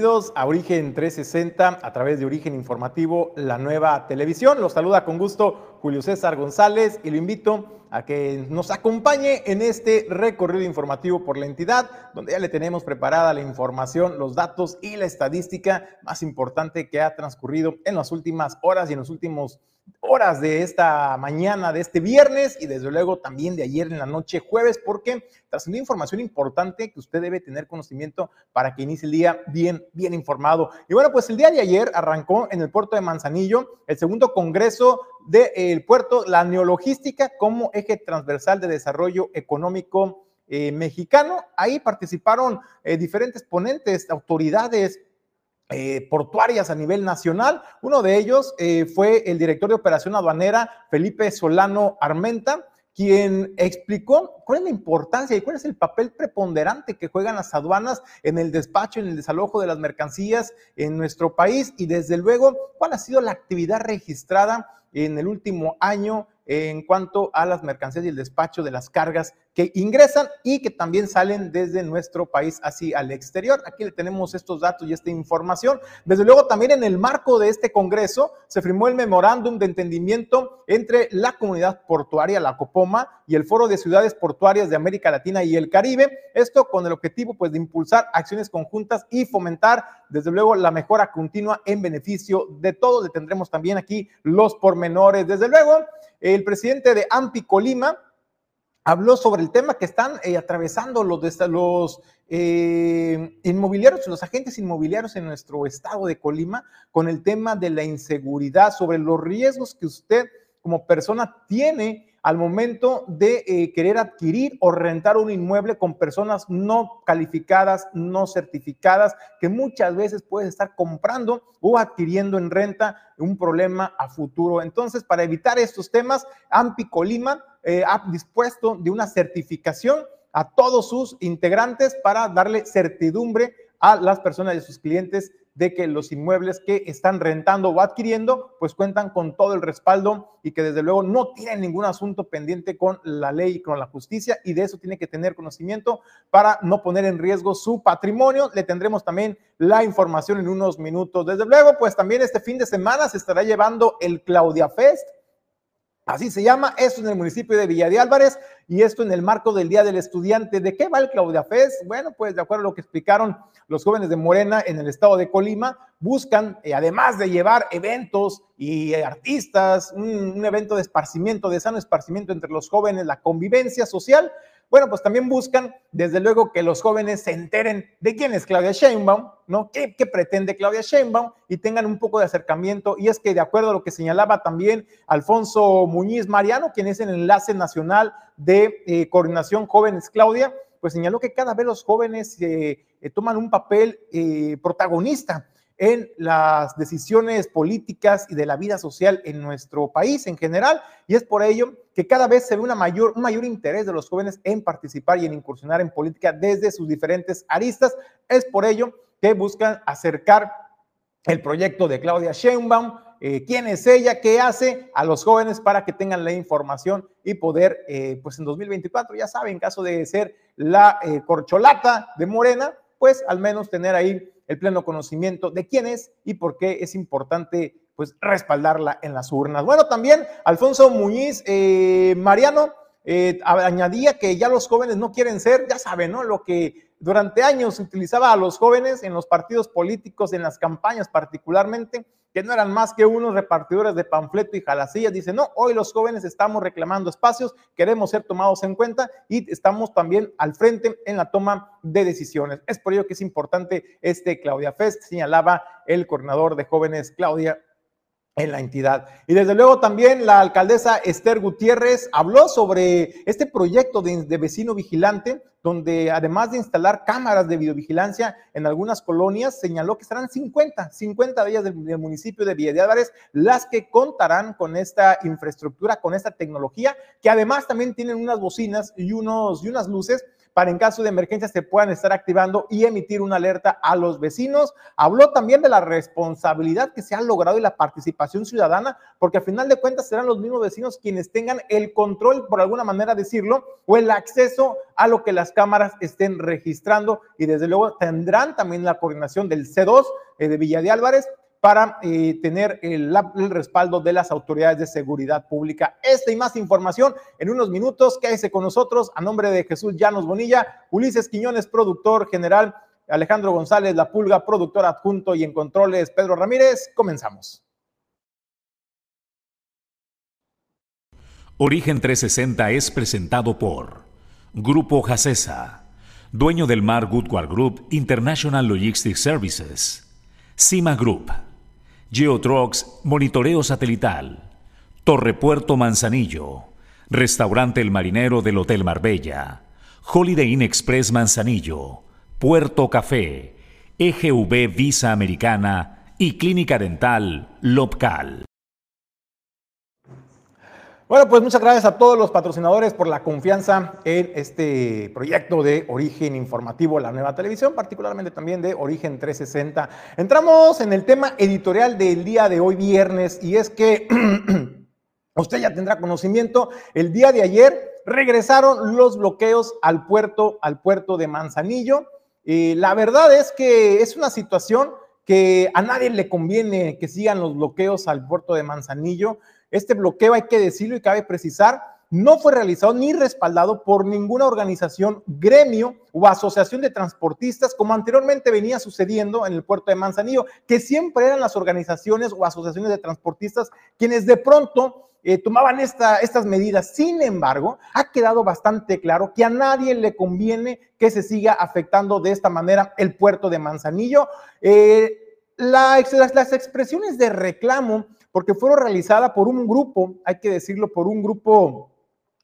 Bienvenidos a Origen 360 a través de Origen Informativo, la nueva televisión. Los saluda con gusto Julio César González y lo invito a que nos acompañe en este recorrido informativo por la entidad, donde ya le tenemos preparada la información, los datos y la estadística más importante que ha transcurrido en las últimas horas y en los últimos horas de esta mañana, de este viernes y desde luego también de ayer en la noche jueves, porque trascendió información importante que usted debe tener conocimiento para que inicie el día bien, bien informado. Y bueno, pues el día de ayer arrancó en el puerto de Manzanillo el segundo congreso del puerto, la neologística como eje transversal de desarrollo económico eh, mexicano. Ahí participaron eh, diferentes ponentes, autoridades, eh, portuarias a nivel nacional. Uno de ellos eh, fue el director de operación aduanera, Felipe Solano Armenta, quien explicó cuál es la importancia y cuál es el papel preponderante que juegan las aduanas en el despacho, en el desalojo de las mercancías en nuestro país y desde luego cuál ha sido la actividad registrada en el último año en cuanto a las mercancías y el despacho de las cargas que ingresan y que también salen desde nuestro país hacia el exterior. Aquí le tenemos estos datos y esta información. Desde luego también en el marco de este Congreso se firmó el memorándum de entendimiento entre la comunidad portuaria, la COPOMA, y el Foro de Ciudades Portuarias de América Latina y el Caribe. Esto con el objetivo pues de impulsar acciones conjuntas y fomentar desde luego la mejora continua en beneficio de todos. Le tendremos también aquí los pormenores. Desde luego, el presidente de AMPI Colima habló sobre el tema que están eh, atravesando los, los eh, inmobiliarios, los agentes inmobiliarios en nuestro estado de Colima, con el tema de la inseguridad, sobre los riesgos que usted como persona tiene al momento de eh, querer adquirir o rentar un inmueble con personas no calificadas, no certificadas, que muchas veces puedes estar comprando o adquiriendo en renta un problema a futuro. Entonces, para evitar estos temas, AMPI Colima eh, ha dispuesto de una certificación a todos sus integrantes para darle certidumbre a las personas y a sus clientes de que los inmuebles que están rentando o adquiriendo, pues cuentan con todo el respaldo y que desde luego no tienen ningún asunto pendiente con la ley y con la justicia y de eso tiene que tener conocimiento para no poner en riesgo su patrimonio. Le tendremos también la información en unos minutos. Desde luego, pues también este fin de semana se estará llevando el Claudia Fest Así se llama, esto en el municipio de Villa de Álvarez y esto en el marco del Día del Estudiante. ¿De qué va el Claudia Fest? Bueno, pues de acuerdo a lo que explicaron los jóvenes de Morena en el estado de Colima, buscan, eh, además de llevar eventos y eh, artistas, un evento de esparcimiento, de sano esparcimiento entre los jóvenes, la convivencia social, bueno, pues también buscan, desde luego, que los jóvenes se enteren de quién es Claudia Sheinbaum, ¿no? ¿Qué, pretende Claudia Sheinbaum? Y tengan un poco de acercamiento. Y es que, de acuerdo a lo que señalaba también Alfonso Muñiz Mariano, quien es el enlace nacional de eh, coordinación Jóvenes Claudia, pues señaló que cada vez los jóvenes eh, eh, toman un papel protagonista en las decisiones políticas y de la vida social en nuestro país en general. Y es por ello que cada vez se ve una mayor, un mayor interés de los jóvenes en participar y en incursionar en política desde sus diferentes aristas. Es por ello que buscan acercar el proyecto de Claudia Sheinbaum, eh, quién es ella, qué hace a los jóvenes para que tengan la información y poder, eh, pues en 2024, ya saben, en caso de ser la eh, corcholata de Morena, pues al menos tener ahí el pleno conocimiento de quién es y por qué es importante pues respaldarla en las urnas. Bueno, también Alfonso Muñiz eh, Mariano eh, añadía que ya los jóvenes no quieren ser, ya saben, ¿no? Lo que durante años utilizaba a los jóvenes en los partidos políticos, en las campañas particularmente, que no eran más que unos repartidores de panfleto y jalacillas. Dice, no, hoy los jóvenes estamos reclamando espacios, queremos ser tomados en cuenta y estamos también al frente en la toma de decisiones. Es por ello que es importante este Claudia Fest, señalaba el coordinador de jóvenes Claudia en la entidad. Y desde luego también la alcaldesa Esther Gutiérrez habló sobre este proyecto de, vecino vigilante, donde además de instalar cámaras de videovigilancia en algunas colonias, señaló que serán 50, 50 de ellas del, municipio de Villa de Álvarez, las que contarán con esta infraestructura, con esta tecnología, que además también tienen unas bocinas y, unos, y unas luces para en caso de emergencia se puedan estar activando y emitir una alerta a los vecinos. Habló también de la responsabilidad que se ha logrado y la participación ciudadana, porque a final de cuentas serán los mismos vecinos quienes tengan el control, por alguna manera decirlo, o el acceso a lo que las cámaras estén registrando y desde luego tendrán también la coordinación del C2 eh, de Villa de Álvarez para eh, tener el, respaldo de las autoridades de seguridad pública. Esta y más información en unos minutos. Quédese con nosotros a nombre de Jesús Llanos Bonilla, Ulises Quiñones, productor general, Alejandro González, La Pulga, productor adjunto y en controles, Pedro Ramírez. Comenzamos. Origen 360 es presentado por Grupo Jacesa, dueño del Mar Goodward Group International Logistics Services, Cima Group. Geotrucks, monitoreo satelital. Torre Puerto Manzanillo. Restaurante El Marinero del Hotel Marbella. Holiday Inn Express Manzanillo. Puerto Café. EGV Visa Americana y Clínica Dental Lopcal. Bueno, pues muchas gracias a todos los patrocinadores por la confianza en este proyecto de Origen Informativo, la nueva televisión, particularmente también de Origen 360. Entramos en el tema editorial del día de hoy viernes y es que usted ya tendrá conocimiento, el día de ayer regresaron los bloqueos al puerto, al puerto de Manzanillo. Y la verdad es que es una situación que a nadie le conviene que sigan los bloqueos al puerto de Manzanillo. Este bloqueo, hay que decirlo y cabe precisar, no fue realizado ni respaldado por ninguna organización, gremio o asociación de transportistas, como anteriormente venía sucediendo en el puerto de Manzanillo, que siempre eran las organizaciones o asociaciones de transportistas quienes de pronto eh, tomaban esta, estas medidas. Sin embargo, ha quedado bastante claro que a nadie le conviene que se siga afectando de esta manera el puerto de Manzanillo. Eh, las expresiones de reclamo porque fueron realizadas por un grupo, hay que decirlo, por un grupo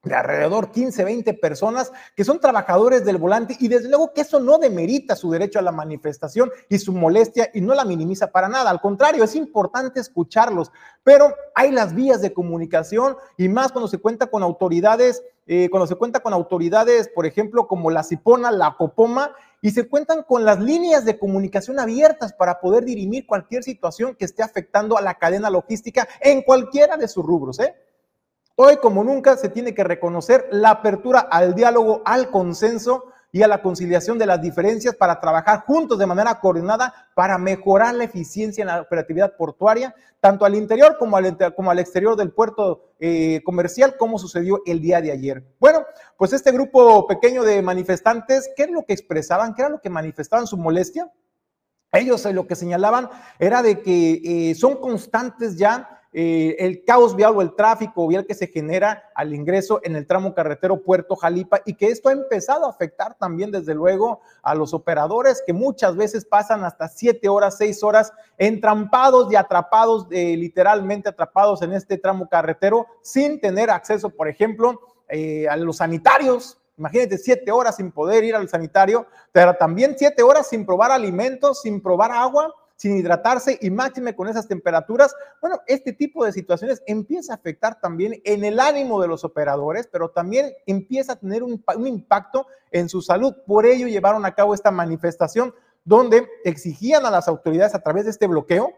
de alrededor 15, 20 personas que son trabajadores del volante y desde luego que eso no demerita su derecho a la manifestación y su molestia y no la minimiza para nada. Al contrario, es importante escucharlos, pero hay las vías de comunicación y más cuando se cuenta con autoridades, eh, cuando se cuenta con autoridades, por ejemplo, como la Cipona, la Copoma, y se cuentan con las líneas de comunicación abiertas para poder dirimir cualquier situación que esté afectando a la cadena logística en cualquiera de sus rubros. ¿eh? Hoy, como nunca, se tiene que reconocer la apertura al diálogo, al consenso y a la conciliación de las diferencias para trabajar juntos de manera coordinada para mejorar la eficiencia en la operatividad portuaria, tanto al interior como al, exterior del puerto eh, comercial, como sucedió el día de ayer. Bueno, pues este grupo pequeño de manifestantes, ¿qué es lo que expresaban? ¿Qué era lo que manifestaban su molestia? Ellos eh, lo que señalaban era de que eh, son constantes ya eh, el caos vial o el tráfico vial que se genera al ingreso en el tramo carretero Puerto Jalipa y que esto ha empezado a afectar también desde luego a los operadores que muchas veces pasan hasta siete horas, seis horas entrampados y atrapados, eh, literalmente atrapados en este tramo carretero sin tener acceso, por ejemplo, eh, a los sanitarios, Imagínate siete horas sin poder ir al sanitario, pero también siete horas sin probar alimentos, sin probar agua, sin hidratarse y máxime con esas temperaturas. Bueno, este tipo de situaciones empieza a afectar también en el ánimo de los operadores, pero también empieza a tener un, un impacto en su salud. Por ello llevaron a cabo esta manifestación donde exigían a las autoridades a través de este bloqueo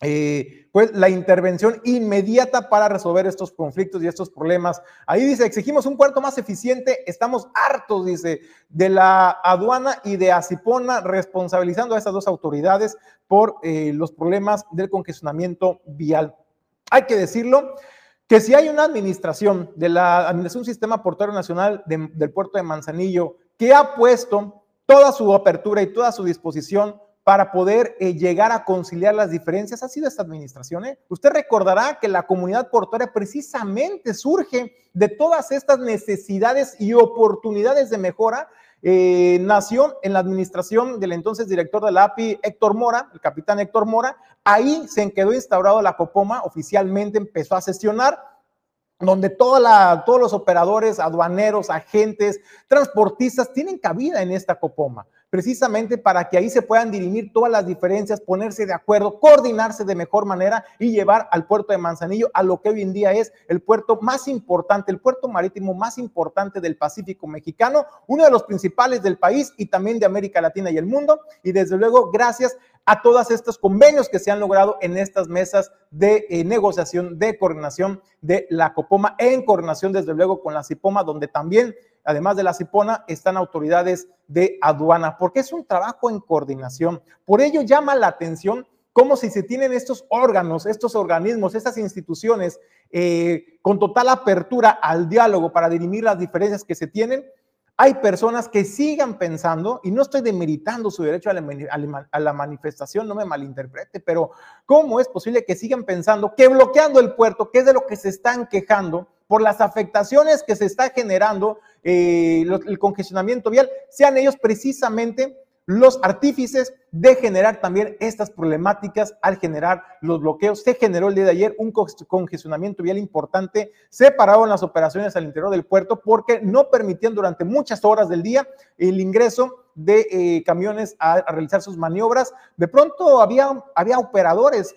eh, pues la intervención inmediata para resolver estos conflictos y estos problemas. Ahí dice, exigimos un puerto más eficiente, estamos hartos, dice, de la aduana y de Acipona, responsabilizando a estas dos autoridades por eh, los problemas del congestionamiento vial. Hay que decirlo, que si hay una administración de la Administración Sistema Portuario Nacional del puerto de Manzanillo que ha puesto toda su apertura y toda su disposición para poder eh, llegar a conciliar las diferencias ha sido esta administración. ¿eh? Usted recordará que la comunidad portuaria precisamente surge de todas estas necesidades y oportunidades de mejora. Eh, nació en la administración del entonces director de la API, Héctor Mora, el capitán Héctor Mora. Ahí se quedó instaurado la COPOMA, oficialmente empezó a sesionar donde todos los operadores, aduaneros, agentes, transportistas tienen cabida en esta copoma. Precisamente para que ahí se puedan dirimir todas las diferencias, ponerse de acuerdo, coordinarse de mejor manera y llevar al puerto de Manzanillo a lo que hoy en día es el puerto más importante, el puerto marítimo más importante del Pacífico mexicano, uno de los principales del país y también de América Latina y el mundo. Y desde luego, gracias a todos estos convenios que se han logrado en estas mesas de eh, negociación, de coordinación de la Copoma, en coordinación desde luego con la Cipoma, donde también, además de la Cipona, están autoridades de aduana, porque es un trabajo en coordinación. Por ello llama la atención cómo si se tienen estos órganos, estos organismos, estas instituciones eh, con total apertura al diálogo para dirimir las diferencias que se tienen, hay personas que sigan pensando, y no estoy demeritando su derecho a la, manifestación, no me malinterprete, pero ¿cómo es posible que sigan pensando que bloqueando el puerto, que es de lo que se están quejando, por las afectaciones que se está generando, eh, el congestionamiento vial, sean ellos precisamente los artífices de generar también estas problemáticas al generar los bloqueos. Se generó el día de ayer un congestionamiento vial importante, se pararon las operaciones al interior del puerto porque no permitían durante muchas horas del día el ingreso de eh, camiones a, realizar sus maniobras. De pronto había, había operadores,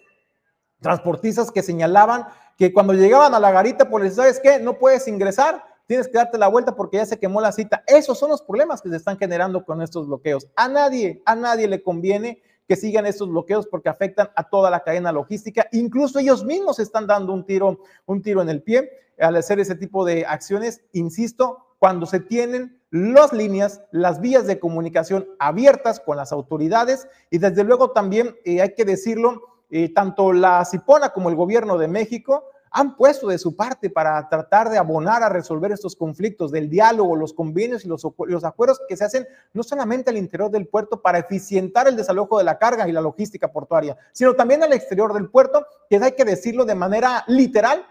transportistas que señalaban que cuando llegaban a la garita, pues, ¿sabes qué? No puedes ingresar tienes que darte la vuelta porque ya se quemó la cita. Esos son los problemas que se están generando con estos bloqueos. A nadie, a nadie le conviene que sigan estos bloqueos porque afectan a toda la cadena logística. Incluso ellos mismos están dando un tiro, un tiro en el pie al hacer ese tipo de acciones. Insisto, cuando se tienen las líneas, las vías de comunicación abiertas con las autoridades y desde luego también eh, hay que decirlo, eh, tanto la CIPONA como el gobierno de México han puesto de su parte para tratar de abonar a resolver estos conflictos del diálogo, los convenios y los, acuerdos que se hacen no solamente al interior del puerto para eficientar el desalojo de la carga y la logística portuaria, sino también al exterior del puerto, que hay que decirlo de manera literal,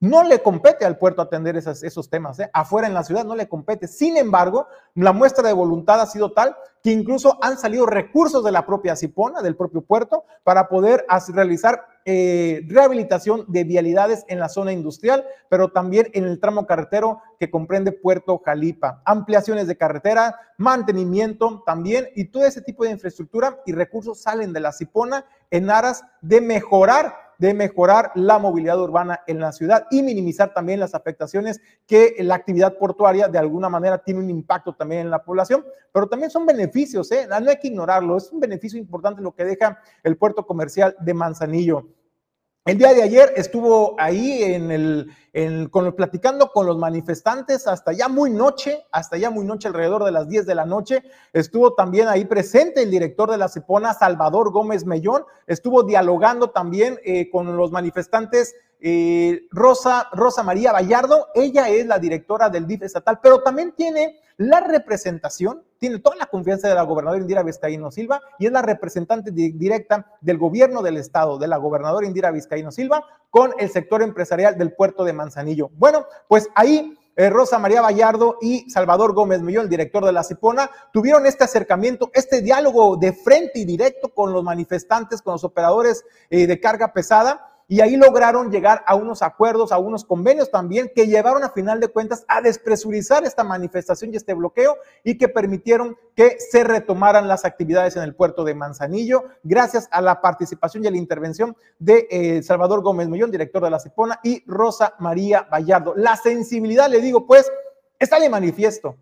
no le compete al puerto atender esos temas, ¿eh? afuera en la ciudad no le compete. Sin embargo, la muestra de voluntad ha sido tal que incluso han salido recursos de la propia Cipona, del propio puerto, para poder realizar eh, rehabilitación de vialidades en la zona industrial, pero también en el tramo carretero que comprende Puerto Jalipa. Ampliaciones de carretera, mantenimiento también y todo ese tipo de infraestructura y recursos salen de la Cipona en aras de mejorar de mejorar la movilidad urbana en la ciudad y minimizar también las afectaciones que la actividad portuaria de alguna manera tiene un impacto también en la población, pero también son beneficios, ¿eh? no hay que ignorarlo, es un beneficio importante lo que deja el puerto comercial de Manzanillo. El día de ayer estuvo ahí en el, con, platicando con los manifestantes hasta ya muy noche, hasta ya muy noche, alrededor de las 10 de la noche. Estuvo también ahí presente el director de la CEPONA, Salvador Gómez Mellón. Estuvo dialogando también eh, con los manifestantes eh, Rosa, Rosa María Vallardo, ella es la directora del DIF estatal, pero también tiene la representación, tiene toda la confianza de la gobernadora Indira Vizcaíno Silva y es la representante directa del gobierno del estado, de la gobernadora Indira Vizcaíno Silva, con el sector empresarial del puerto de Manzanillo. Bueno, pues ahí eh, Rosa María Vallardo y Salvador Gómez Millón, el director de la Cipona, tuvieron este acercamiento, este diálogo de frente y directo con los manifestantes, con los operadores eh, de carga pesada y ahí lograron llegar a unos acuerdos, a unos convenios también que llevaron a final de cuentas a despresurizar esta manifestación y este bloqueo y que permitieron que se retomaran las actividades en el puerto de Manzanillo gracias a la participación y a la intervención de eh, Salvador Gómez Millón, director de la CIPONA, y Rosa María Vallardo. La sensibilidad, le digo, pues, está de manifiesto.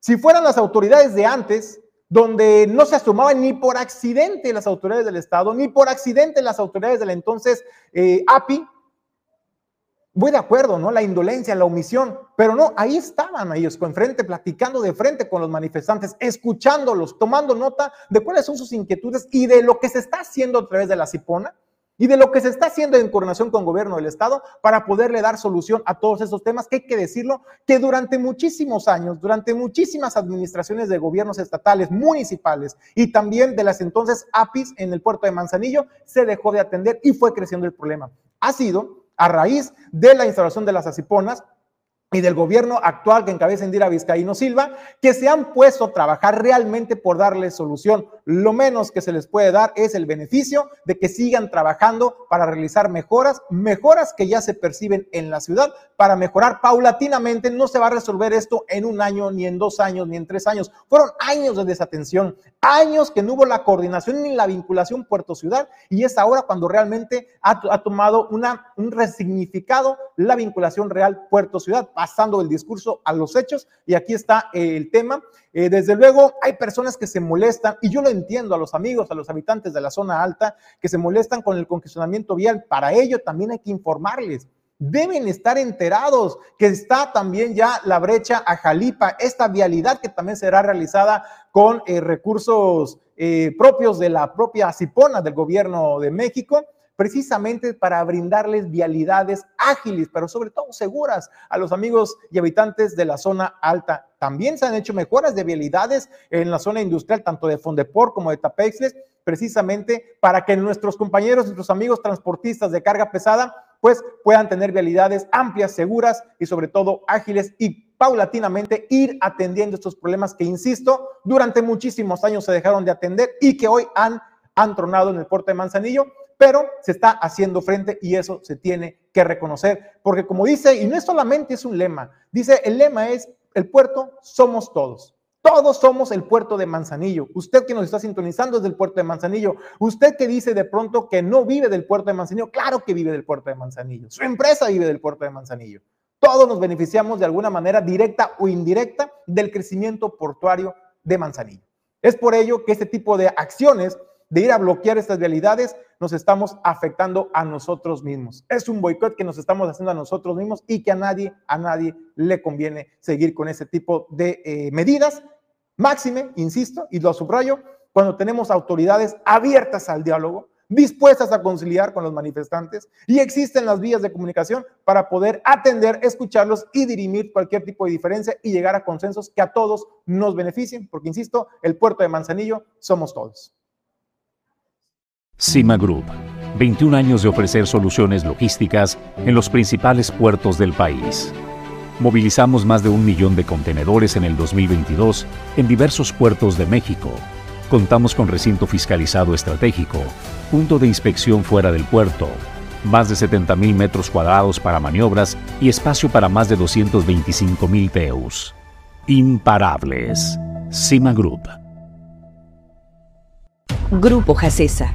Si fueran las autoridades de antes, donde no se asumaban ni por accidente las autoridades del Estado, ni por accidente las autoridades del entonces eh, API. Voy de acuerdo, ¿no? La indolencia, la omisión, pero no, ahí estaban ellos con frente, platicando de frente con los manifestantes, escuchándolos, tomando nota de cuáles son sus inquietudes y de lo que se está haciendo a través de la CIPONA y de lo que se está haciendo en coordinación con el gobierno del Estado para poderle dar solución a todos esos temas que hay que decirlo, que durante muchísimos años, durante muchísimas administraciones de gobiernos estatales, municipales y también de las entonces APIs en el puerto de Manzanillo, se dejó de atender y fue creciendo el problema. Ha sido a raíz de la instalación de las asiponas y del gobierno actual que encabeza Indira Vizcaíno Silva, que se han puesto a trabajar realmente por darle solución, lo menos que se les puede dar es el beneficio de que sigan trabajando para realizar mejoras, mejoras que ya se perciben en la ciudad, para mejorar paulatinamente. No se va a resolver esto en un año, ni en dos años, ni en tres años. Fueron años de desatención, años que no hubo la coordinación ni la vinculación puerto-ciudad, y es ahora cuando realmente ha, tomado una, un resignificado la vinculación real puerto-ciudad, pasando del discurso a los hechos, y aquí está el tema. Eh, desde luego, hay personas que se molestan, y yo lo entiendo a los amigos, a los habitantes de la zona alta, que se molestan con el congestionamiento vial. Para ello también hay que informarles. Deben estar enterados que está también ya la brecha a Jalipa, esta vialidad que también será realizada con eh, recursos eh, propios de la propia Cipona del gobierno de México precisamente para brindarles vialidades ágiles, pero sobre todo seguras a los amigos y habitantes de la zona alta. También se han hecho mejoras de vialidades en la zona industrial, tanto de Fondeport como de Tapexles, precisamente para que nuestros compañeros, nuestros amigos transportistas de carga pesada, pues puedan tener vialidades amplias, seguras y sobre todo ágiles y paulatinamente ir atendiendo estos problemas que, insisto, durante muchísimos años se dejaron de atender y que hoy han, han tronado en el puerto de Manzanillo pero se está haciendo frente y eso se tiene que reconocer, porque como dice, y no es solamente es un lema, dice, el lema es, el puerto somos todos. Todos somos el puerto de Manzanillo. Usted que nos está sintonizando es del puerto de Manzanillo. Usted que dice de pronto que no vive del puerto de Manzanillo, claro que vive del puerto de Manzanillo. Su empresa vive del puerto de Manzanillo. Todos nos beneficiamos de alguna manera directa o indirecta del crecimiento portuario de Manzanillo. Es por ello que este tipo de acciones de ir a bloquear estas realidades, nos estamos afectando a nosotros mismos. Es un boicot que nos estamos haciendo a nosotros mismos y que a nadie, a nadie le conviene seguir con ese tipo de eh, medidas. Máxime, insisto, y lo subrayo, cuando tenemos autoridades abiertas al diálogo, dispuestas a conciliar con los manifestantes y existen las vías de comunicación para poder atender, escucharlos y dirimir cualquier tipo de diferencia y llegar a consensos que a todos nos beneficien, porque insisto, el puerto de Manzanillo somos todos. Cima Group, 21 años de ofrecer soluciones logísticas en los principales puertos del país. Movilizamos más de un millón de contenedores en el 2022 en diversos puertos de México. Contamos con recinto fiscalizado estratégico, punto de inspección fuera del puerto, más de 70 mil metros cuadrados para maniobras y espacio para más de 225 mil TEUs. Imparables. Cima Group. Grupo Jacesa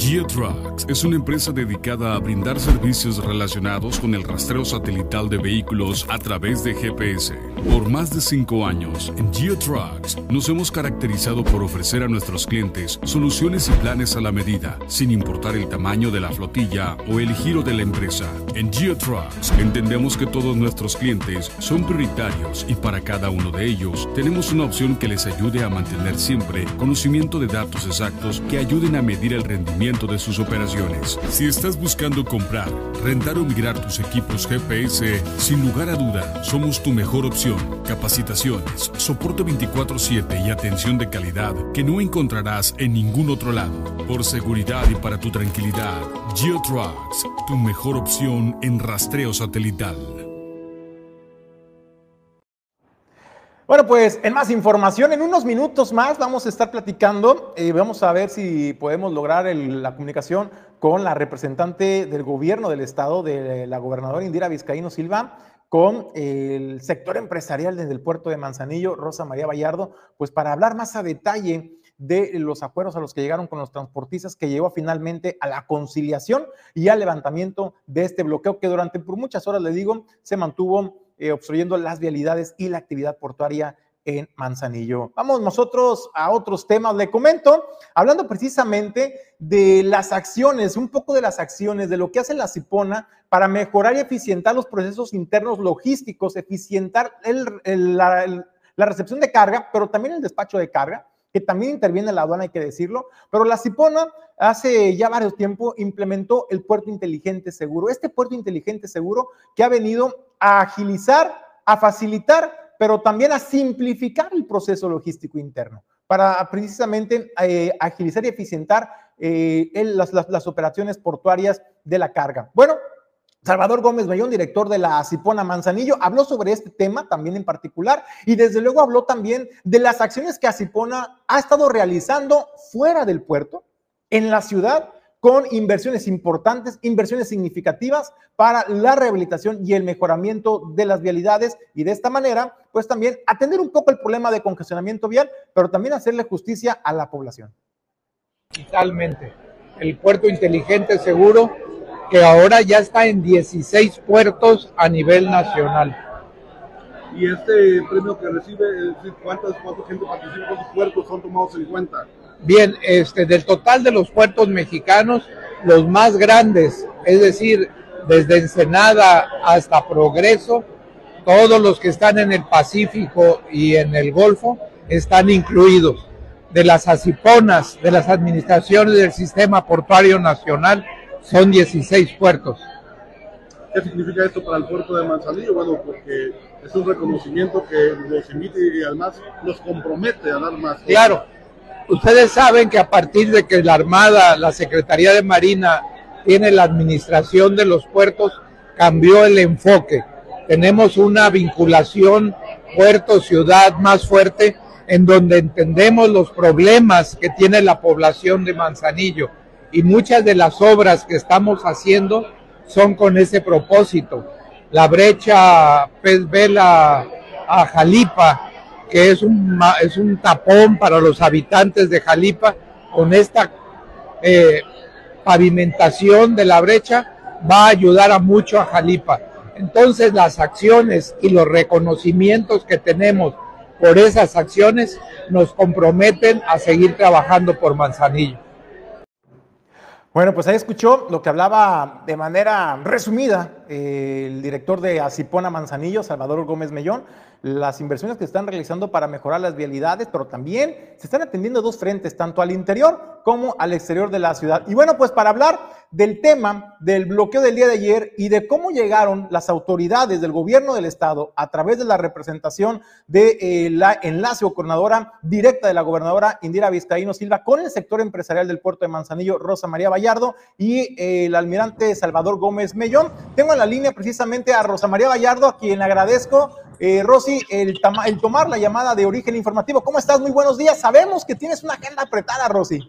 GeoTrucks es una empresa dedicada a brindar servicios relacionados con el rastreo satelital de vehículos a través de GPS. Por más de cinco años, en GeoTrucks nos hemos caracterizado por ofrecer a nuestros clientes soluciones y planes a la medida, sin importar el tamaño de la flotilla o el giro de la empresa. En GeoTrucks entendemos que todos nuestros clientes son prioritarios y para cada uno de ellos tenemos una opción que les ayude a mantener siempre conocimiento de datos exactos que ayuden a medir el rendimiento de sus operaciones. Si estás buscando comprar, rentar o migrar tus equipos GPS, sin lugar a duda, somos tu mejor opción. Capacitaciones, soporte 24/7 y atención de calidad que no encontrarás en ningún otro lado. Por seguridad y para tu tranquilidad, GeoTrucks, tu mejor opción en rastreo satelital. Bueno, pues en más información, en unos minutos más vamos a estar platicando y vamos a ver si podemos lograr la comunicación con la representante del gobierno del estado, de la gobernadora Indira Vizcaíno Silva, con el sector empresarial desde el puerto de Manzanillo, Rosa María Vallardo, pues para hablar más a detalle de los acuerdos a los que llegaron con los transportistas que llevó finalmente a la conciliación y al levantamiento de este bloqueo que durante por muchas horas, le digo, se mantuvo eh, obstruyendo las vialidades y la actividad portuaria en Manzanillo. Vamos nosotros a otros temas. Le comento, hablando precisamente de las acciones, un poco de las acciones, de lo que hace la Cipona para mejorar y eficientar los procesos internos logísticos, eficientar la, la recepción de carga, pero también el despacho de carga que también interviene la aduana, hay que decirlo, pero la Cipona hace ya varios tiempos implementó el puerto inteligente seguro. Este puerto inteligente seguro que ha venido a agilizar, a facilitar, pero también a simplificar el proceso logístico interno para precisamente eh, agilizar y eficientar eh, las, las operaciones portuarias de la carga. Bueno, Salvador Gómez Bayón, director de la Cipona Manzanillo, habló sobre este tema también en particular y desde luego habló también de las acciones que Acipona ha estado realizando fuera del puerto, en la ciudad, con inversiones importantes, inversiones significativas para la rehabilitación y el mejoramiento de las vialidades y de esta manera, pues también atender un poco el problema de congestionamiento vial, pero también hacerle justicia a la población. Totalmente. El puerto inteligente seguro que ahora ya está en 16 puertos a nivel nacional. Y este premio que recibe, ¿cuántas, ¿cuánta gente participa? ¿Cuántos puertos son tomados en cuenta? Bien, este, del total de los puertos mexicanos, los más grandes, es decir, desde Ensenada hasta Progreso, todos los que están en el Pacífico y en el Golfo están incluidos. De las asiponas, de las administraciones del Sistema Portuario Nacional, son 16 puertos. ¿Qué significa esto para el puerto de Manzanillo? Bueno, porque es un reconocimiento que los invita y además los compromete a dar más. Claro, ustedes saben que a partir de que la Armada, la Secretaría de Marina tiene la administración de los puertos, cambió el enfoque. Tenemos una vinculación puerto-ciudad más fuerte en donde entendemos los problemas que tiene la población de Manzanillo y muchas de las obras que estamos haciendo son con ese propósito. La brecha Pez Vela a Jalipa, que es un, es un tapón para los habitantes de Jalipa, con esta eh, pavimentación de la brecha va a ayudar a mucho a Jalipa. Entonces las acciones y los reconocimientos que tenemos por esas acciones nos comprometen a seguir trabajando por Manzanillo. Bueno, pues ahí escuchó lo que hablaba de manera resumida eh, el director de Acipona Manzanillo, Salvador Gómez Mellón, las inversiones que se están realizando para mejorar las vialidades, pero también se están atendiendo dos frentes, tanto al interior como al exterior de la ciudad. Y bueno, pues para hablar del tema del bloqueo del día de ayer y de cómo llegaron las autoridades del gobierno del estado a través de la representación de eh, la enlace o coordinadora directa de la gobernadora Indira Vizcaíno Silva con el sector empresarial del puerto de Manzanillo, Rosa María Vallardo y eh, el almirante Salvador Gómez Mellón. Tengo en la línea precisamente a Rosa María Vallardo, a quien agradezco eh, Rosy, el, el, tomar la llamada de origen informativo. ¿Cómo estás? Muy buenos días. Sabemos que tienes una agenda apretada, Rosy.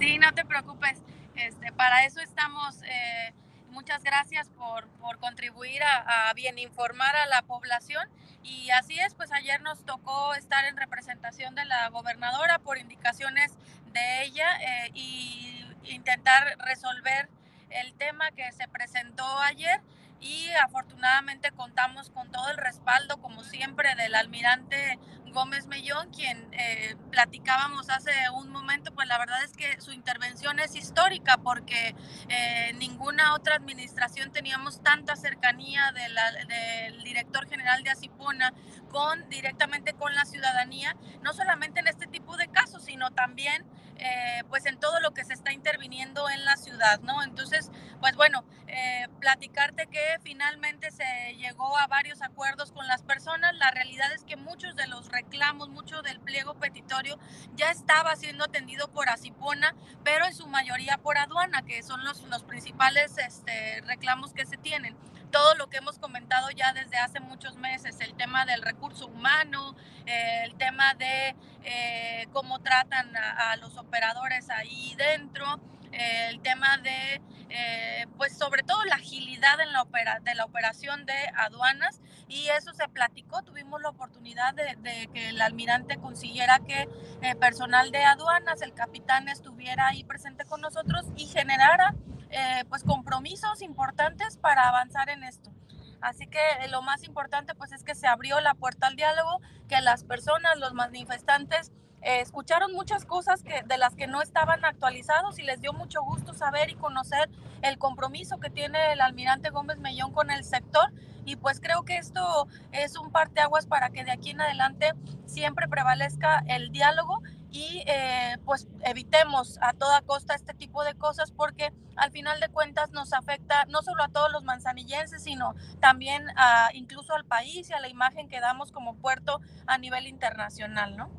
Sí, no te preocupes. Este, para eso estamos. Eh, muchas gracias por, por contribuir a, bien informar a la población. Y así es, pues ayer nos tocó estar en representación de la gobernadora por indicaciones de ella eh, y intentar resolver el tema que se presentó ayer. Y afortunadamente contamos con todo el respaldo, como siempre, del almirante Gómez Mellón, quien eh, platicábamos hace un momento, pues la verdad es que su intervención es histórica porque eh, ninguna otra administración teníamos tanta cercanía del director general de Asipona con directamente con la ciudadanía, no solamente en este tipo de casos, sino también eh, pues en todo lo que se está interviniendo en la ciudad, ¿no? Entonces, pues bueno, eh, platicarte que finalmente se llegó a varios acuerdos con las personas. La realidad es que muchos de los reclamos, mucho del pliego petitorio ya estaba siendo atendido por Asipona, pero en su mayoría por aduana, que son los, los principales este, reclamos que se tienen todo lo que hemos comentado ya desde hace muchos meses, el tema del recurso humano, eh, el tema de eh, cómo tratan a, los operadores ahí dentro, eh, el tema de, pues sobre todo la agilidad en la opera, de la operación de aduanas. Y eso se platicó, tuvimos la oportunidad de, de que el almirante consiguiera que personal de aduanas, el capitán estuviera ahí presente con nosotros y generara eh, pues compromisos importantes para avanzar en esto. Así que eh, lo más importante pues es que se abrió la puerta al diálogo, que las personas, los manifestantes eh, escucharon muchas cosas que, de las que no estaban actualizados y les dio mucho gusto saber y conocer el compromiso que tiene el almirante Gómez Mellón con el sector y pues creo que esto es un parteaguas para que de aquí en adelante siempre prevalezca el diálogo y eh, pues evitemos a toda costa este tipo de cosas porque al final de cuentas nos afecta no solo a todos los manzanillenses, sino también incluso al país y a la imagen que damos como puerto a nivel internacional, ¿no?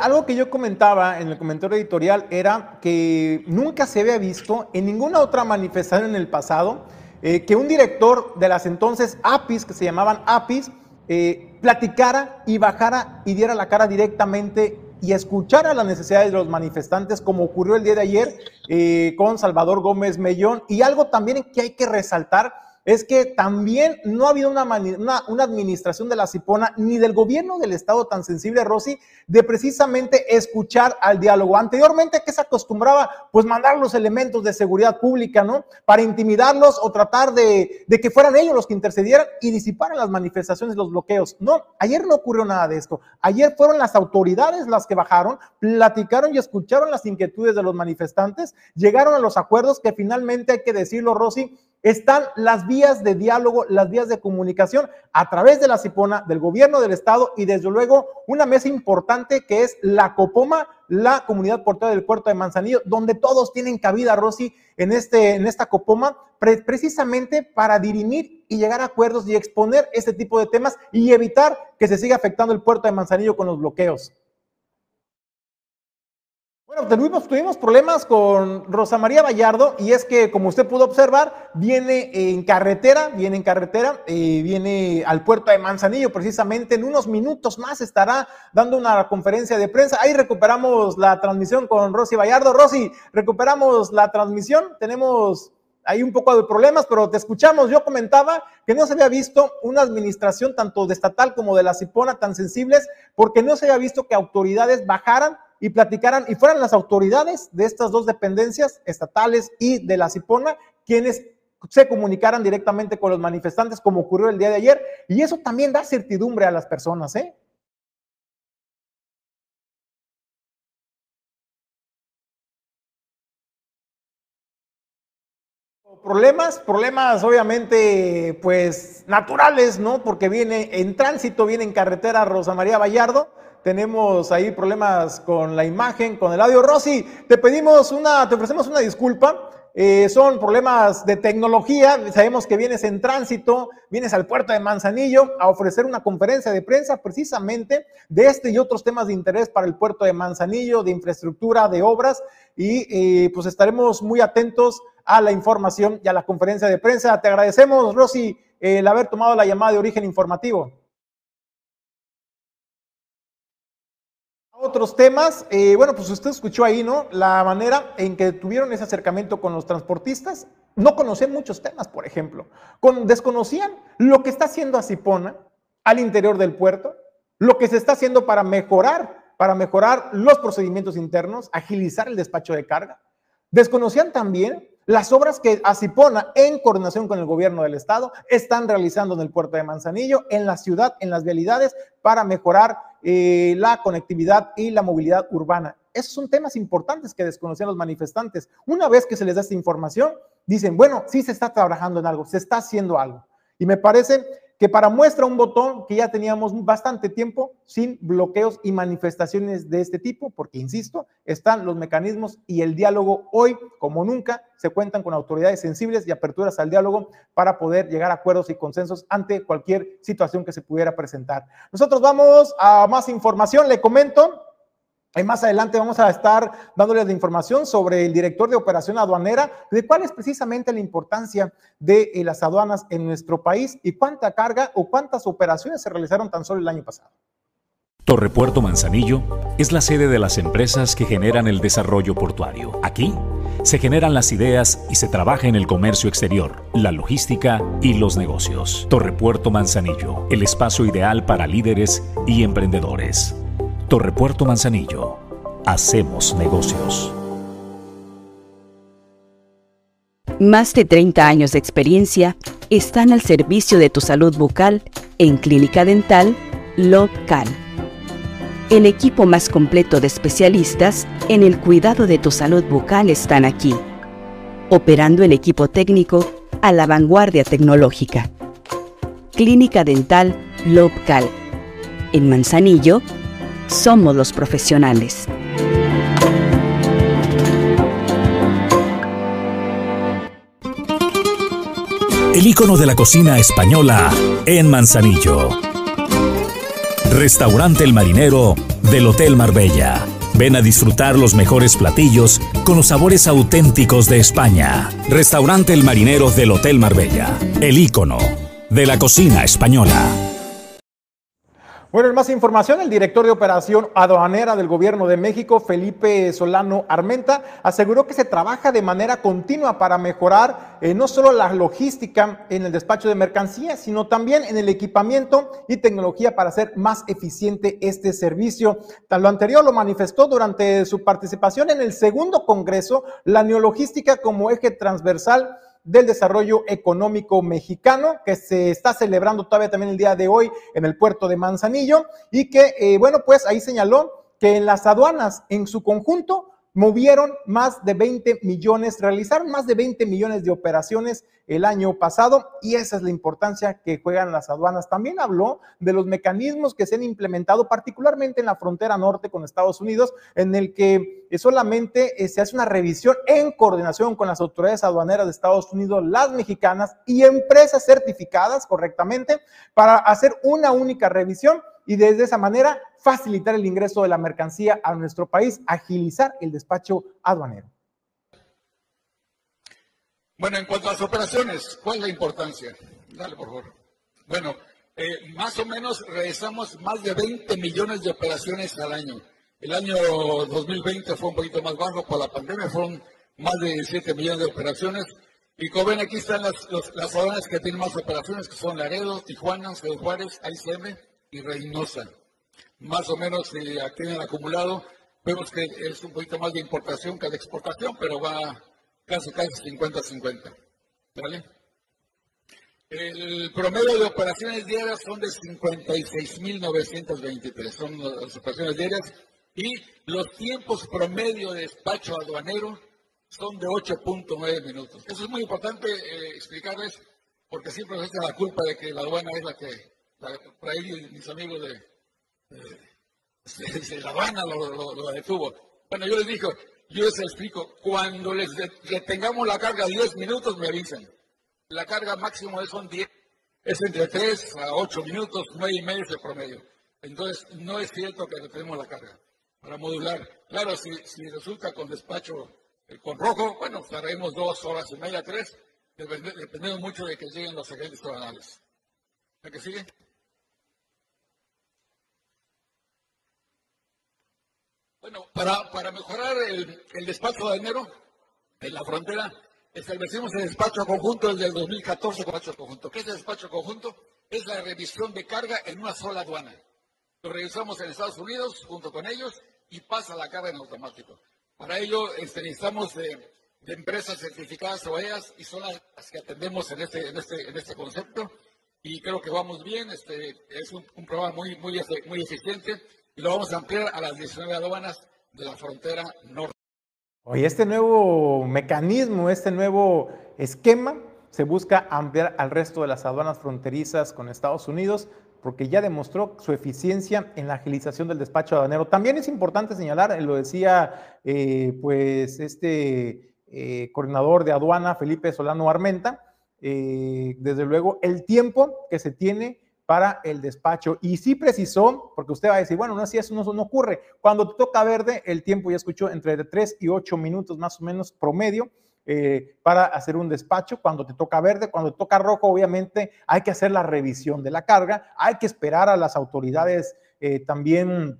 algo que yo comentaba en el comentario editorial era que nunca se había visto en ninguna otra manifestación en el pasado eh, que un director de las entonces APIS, que se llamaban APIS, eh, platicara y bajara y diera la cara directamente y escuchara las necesidades de los manifestantes, como ocurrió el día de ayer eh, con Salvador Gómez Mellón. Y algo también que hay que resaltar es que también no ha habido una, una, administración de la Cipona ni del gobierno del Estado tan sensible, Rosy, de precisamente escuchar al diálogo. Anteriormente, ¿qué se acostumbraba? Pues mandar los elementos de seguridad pública, ¿no? Para intimidarlos o tratar de, de que fueran ellos los que intercedieran y disiparan las manifestaciones, los bloqueos. No, ayer no ocurrió nada de esto. Ayer fueron las autoridades las que bajaron, platicaron y escucharon las inquietudes de los manifestantes, llegaron a los acuerdos que finalmente, hay que decirlo, Rosy, están las vías de diálogo, las vías de comunicación a través de la CIPONA, del gobierno del estado y desde luego una mesa importante que es la COPOMA, la comunidad portuaria del puerto de Manzanillo, donde todos tienen cabida, Rosy, en, este, en esta COPOMA, precisamente para dirimir y llegar a acuerdos y exponer este tipo de temas y evitar que se siga afectando el puerto de Manzanillo con los bloqueos. Tuvimos, tuvimos, problemas con Rosa María Vallardo y es que, como usted pudo observar, viene en carretera, viene en carretera, eh, viene al puerto de Manzanillo precisamente. En unos minutos más estará dando una conferencia de prensa. Ahí recuperamos la transmisión con Rosy Vallardo. Rosy, recuperamos la transmisión. Tenemos ahí un poco de problemas, pero te escuchamos. Yo comentaba que no se había visto una administración tanto de estatal como de la Cipona tan sensibles porque no se había visto que autoridades bajaran y platicaran y fueran las autoridades de estas dos dependencias estatales y de la Cipona quienes se comunicaran directamente con los manifestantes como ocurrió el día de ayer y eso también da certidumbre a las personas, ¿eh? Problemas, problemas obviamente pues naturales, ¿no? Porque viene en tránsito, viene en carretera Rosa María Vallardo tenemos ahí problemas con la imagen, con el audio. Rosy, te pedimos una, te ofrecemos una disculpa. Eh, son problemas de tecnología. Sabemos que vienes en tránsito, vienes al puerto de Manzanillo a ofrecer una conferencia de prensa precisamente de este y otros temas de interés para el puerto de Manzanillo, de infraestructura, de obras. Y eh, pues estaremos muy atentos a la información y a la conferencia de prensa. Te agradecemos, Rosy, el haber tomado la llamada de origen informativo. Otros temas, eh, bueno, pues usted escuchó ahí, ¿no? La manera en que tuvieron ese acercamiento con los transportistas. No conocían muchos temas, por ejemplo. Con, desconocían lo que está haciendo Asipona al interior del puerto, lo que se está haciendo para mejorar, para mejorar los procedimientos internos, agilizar el despacho de carga. Desconocían también las obras que Asipona, en coordinación con el gobierno del estado, están realizando en el puerto de Manzanillo, en la ciudad, en las vialidades, para mejorar eh, la conectividad y la movilidad urbana. Esos son temas importantes que desconocían los manifestantes. Una vez que se les da esta información, dicen, bueno, sí se está trabajando en algo, se está haciendo algo. Y me parece que para muestra un botón que ya teníamos bastante tiempo sin bloqueos y manifestaciones de este tipo, porque, insisto, están los mecanismos y el diálogo hoy, como nunca, se cuentan con autoridades sensibles y aperturas al diálogo para poder llegar a acuerdos y consensos ante cualquier situación que se pudiera presentar. Nosotros vamos a más información, le comento. Más adelante vamos a estar dándoles la información sobre el director de operación aduanera, de cuál es precisamente la importancia de eh, las aduanas en nuestro país y cuánta carga o cuántas operaciones se realizaron tan solo el año pasado. Torrepuerto Manzanillo es la sede de las empresas que generan el desarrollo portuario. Aquí se generan las ideas y se trabaja en el comercio exterior, la logística y los negocios. Torrepuerto Manzanillo, el espacio ideal para líderes y emprendedores. Torrepuerto Manzanillo. Hacemos negocios. Más de 30 años de experiencia están al servicio de tu salud bucal en Clínica Dental Local. El equipo más completo de especialistas en el cuidado de tu salud bucal están aquí, operando el equipo técnico a la vanguardia tecnológica Clínica Dental Lobcal. En Manzanillo, somos los profesionales. El icono de la cocina española en Manzanillo. Restaurante El Marinero del Hotel Marbella. Ven a disfrutar los mejores platillos con los sabores auténticos de España. Restaurante El Marinero del Hotel Marbella. El icono de la cocina española. Bueno, en más información, el director de operación aduanera del gobierno de México, Felipe Solano Armenta, aseguró que se trabaja de manera continua para mejorar eh, no solo la logística en el despacho de mercancías, sino también en el equipamiento y tecnología para hacer más eficiente este servicio. Tal lo anterior lo manifestó durante su participación en el segundo congreso, la neologística como eje transversal del Desarrollo Económico Mexicano, que se está celebrando todavía también el día de hoy en el puerto de Manzanillo, y que, eh, bueno, pues ahí señaló que en las aduanas en su conjunto movieron más de 20 millones, realizaron más de 20 millones de operaciones el año pasado y esa es la importancia que juegan las aduanas. También habló de los mecanismos que se han implementado particularmente en la frontera norte con Estados Unidos, en el que eh, solamente eh, se hace una revisión en coordinación con las autoridades aduaneras de Estados Unidos, las mexicanas y empresas certificadas correctamente para hacer una única revisión y desde esa manera facilitar el ingreso de la mercancía a nuestro país, agilizar el despacho aduanero. Bueno, en cuanto a las operaciones, ¿cuál es la importancia? Dale, por favor. Bueno, eh, más o menos realizamos más de 20 millones de operaciones al año. El año 2020 fue un poquito más bajo por la pandemia, fueron más de 17 millones de operaciones. Y como ven, aquí están las, las aduanas que tienen más operaciones, que son Laredo, Tijuana, Ciudad Juárez, ICM y Reynosa más o menos eh, aquí en el acumulado. Vemos que es un poquito más de importación que de exportación, pero va casi, casi 50-50. ¿Vale? El promedio de operaciones diarias son de 56.923, son las operaciones diarias, y los tiempos promedio de despacho aduanero son de 8.9 minutos. Eso es muy importante eh, explicarles, porque siempre se echa la culpa de que la aduana es la que, por ahí mis amigos de, se, la van lo, lo, lo, detuvo. Bueno, yo les digo, yo les explico, cuando les detengamos la carga 10 minutos me avisan. La carga máximo son 10, es entre 3 a 8 minutos, 9 y medio el promedio. Entonces, no es cierto que detenemos la carga para modular. Claro, si, si resulta con despacho eh, con rojo, bueno, estaremos dos horas y media, tres, dependiendo mucho de que lleguen los agentes tribunales. ¿La que sigue? Bueno, para, mejorar el, despacho de enero en la frontera, establecimos el despacho conjunto desde el 2014 con despacho conjunto. ¿Qué es el despacho conjunto? Es la revisión de carga en una sola aduana. Lo revisamos en Estados Unidos junto con ellos y pasa la carga en automático. Para ello este, necesitamos de, empresas certificadas o ellas y son las que atendemos en este, en este, en este concepto y creo que vamos bien. Este, es un, un programa muy, muy, muy eficiente y lo vamos a ampliar a las 19 aduanas de la frontera norte. Oye, este nuevo mecanismo, este nuevo esquema se busca ampliar al resto de las aduanas fronterizas con Estados Unidos porque ya demostró su eficiencia en la agilización del despacho aduanero. También es importante señalar, lo decía eh, pues este eh, coordinador de aduana, Felipe Solano Armenta, eh, desde luego el tiempo que se tiene para el despacho. Y sí precisó, porque usted va a decir, bueno, no, si eso no, no ocurre. Cuando te toca verde, el tiempo ya escuchó entre 3 y 8 minutos más o menos promedio. Eh, para hacer un despacho. Cuando te toca verde, cuando te toca rojo, obviamente hay que hacer la revisión de la carga, hay que esperar a las autoridades eh, también,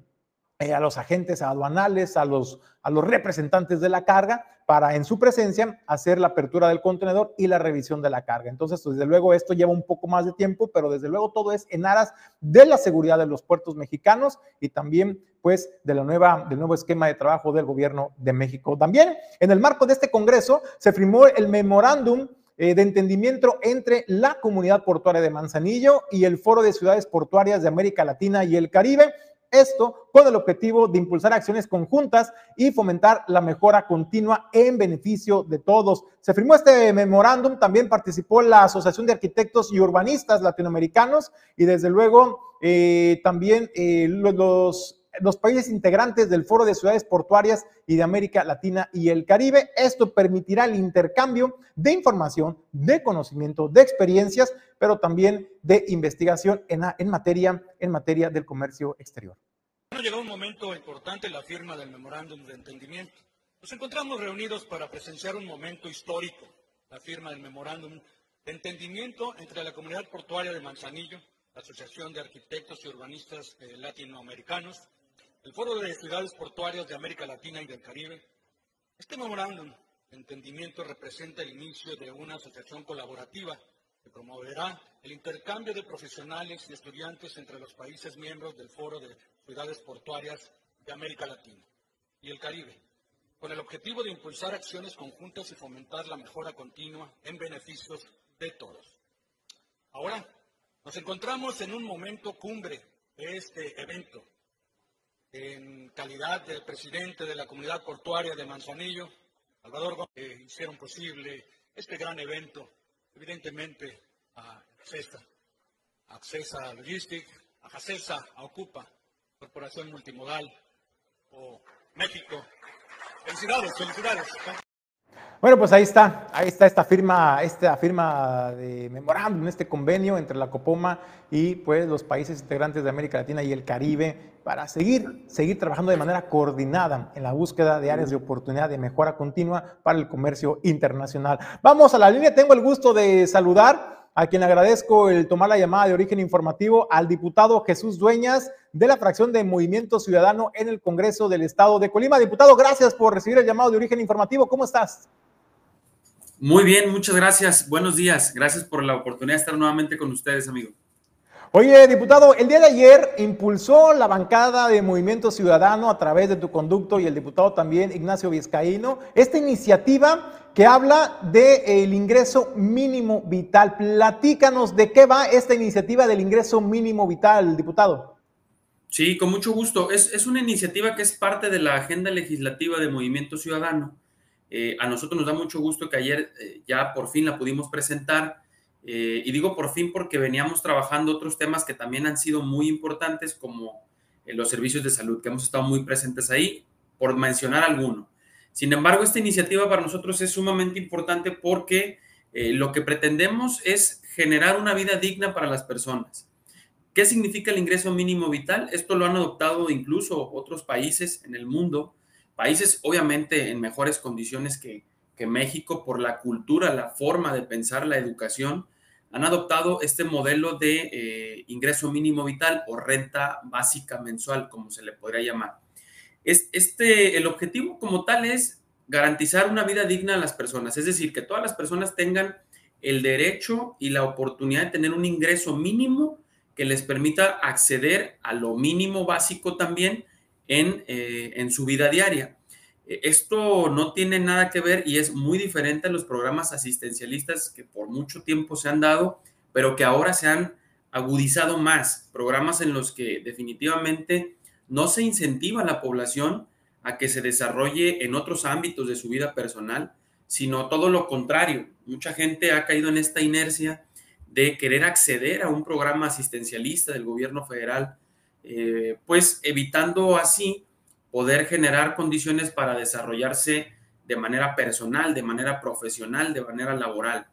eh, a los agentes aduanales, a los, a los representantes de la carga para en su presencia hacer la apertura del contenedor y la revisión de la carga. Entonces, desde luego, esto lleva un poco más de tiempo, pero desde luego todo es en aras de la seguridad de los puertos mexicanos y también, pues, de la nueva, del nuevo esquema de trabajo del gobierno de México. También, en el marco de este Congreso, se firmó el memorándum eh, de entendimiento entre la comunidad portuaria de Manzanillo y el Foro de Ciudades Portuarias de América Latina y el Caribe Esto con el objetivo de impulsar acciones conjuntas y fomentar la mejora continua en beneficio de todos. Se firmó este memorándum, también participó la Asociación de Arquitectos y Urbanistas Latinoamericanos y desde luego eh, también eh, los países integrantes del Foro de Ciudades Portuarias y de América Latina y el Caribe. Esto permitirá el intercambio de información, de conocimiento, de experiencias, pero también de investigación en materia, en materia del comercio exterior. Ha llegado un momento importante la firma del memorándum de entendimiento. Nos encontramos reunidos para presenciar un momento histórico, la firma del memorándum de entendimiento entre la comunidad portuaria de Manzanillo, la Asociación de Arquitectos y Urbanistas eh, Latinoamericanos, el Foro de Ciudades Portuarias de América Latina y del Caribe. Este memorándum de entendimiento representa el inicio de una asociación colaborativa que promoverá el intercambio de profesionales y estudiantes entre los países miembros del Foro de Ciudades Portuarias de América Latina y el Caribe, con el objetivo de impulsar acciones conjuntas y fomentar la mejora continua en beneficios de todos. Ahora, nos encontramos en un momento cumbre de este evento en calidad de presidente de la comunidad portuaria de Manzanillo, Salvador Gómez, hicieron posible este gran evento, evidentemente a Accesa, a Accesa Logistics, a Jacesa, a Ocupa, Corporación Multimodal, o México. Felicidades, felicidades. Bueno, pues ahí está, ahí está esta firma, esta firma de memorándum, este convenio entre la Copoma y pues los países integrantes de América Latina y el Caribe para seguir, seguir trabajando de manera coordinada en la búsqueda de áreas de oportunidad de mejora continua para el comercio internacional. Vamos a la línea, tengo el gusto de saludar a quien agradezco el tomar la llamada de origen informativo al diputado Jesús Dueñas de la fracción de Movimiento Ciudadano en el Congreso del Estado de Colima. Diputado, gracias por recibir el llamado de origen informativo. ¿Cómo estás? Muy bien, muchas gracias. Buenos días. Gracias por la oportunidad de estar nuevamente con ustedes, amigo. Oye, diputado, el día de ayer impulsó la bancada de Movimiento Ciudadano a través de tu conducto y el diputado también, Ignacio Vizcaíno, esta iniciativa que habla del ingreso mínimo vital. Platícanos de qué va esta iniciativa del ingreso mínimo vital, diputado. Sí, con mucho gusto. Es, es una iniciativa que es parte de la agenda legislativa de Movimiento Ciudadano eh, a nosotros nos da mucho gusto que ayer eh, ya por fin la pudimos presentar. Eh, y digo por fin porque veníamos trabajando otros temas que también han sido muy importantes, como los servicios de salud, que hemos estado muy presentes ahí, por mencionar alguno. Sin embargo, esta iniciativa para nosotros es sumamente importante porque lo que pretendemos es generar una vida digna para las personas. ¿Qué significa el ingreso mínimo vital? Esto lo han adoptado incluso otros países en el mundo países obviamente en mejores condiciones que, México por la cultura, la forma de pensar la educación, han adoptado este modelo de eh, ingreso mínimo vital o renta básica mensual, como se le podría llamar. Es, este, el objetivo como tal es garantizar una vida digna a las personas, es decir, que todas las personas tengan el derecho y la oportunidad de tener un ingreso mínimo que les permita acceder a lo mínimo básico también eh, en, su vida diaria. E, esto no tiene nada que ver y es muy diferente a los programas asistencialistas que por mucho tiempo se han dado, pero que ahora se han agudizado más. Programas en los que definitivamente no se incentiva a la población a que se desarrolle en otros ámbitos de su vida personal, sino todo lo contrario. Mucha gente ha caído en esta inercia de querer acceder a un programa asistencialista del gobierno federal eh, pues evitando así poder generar condiciones para desarrollarse de manera personal, de manera profesional, de manera laboral.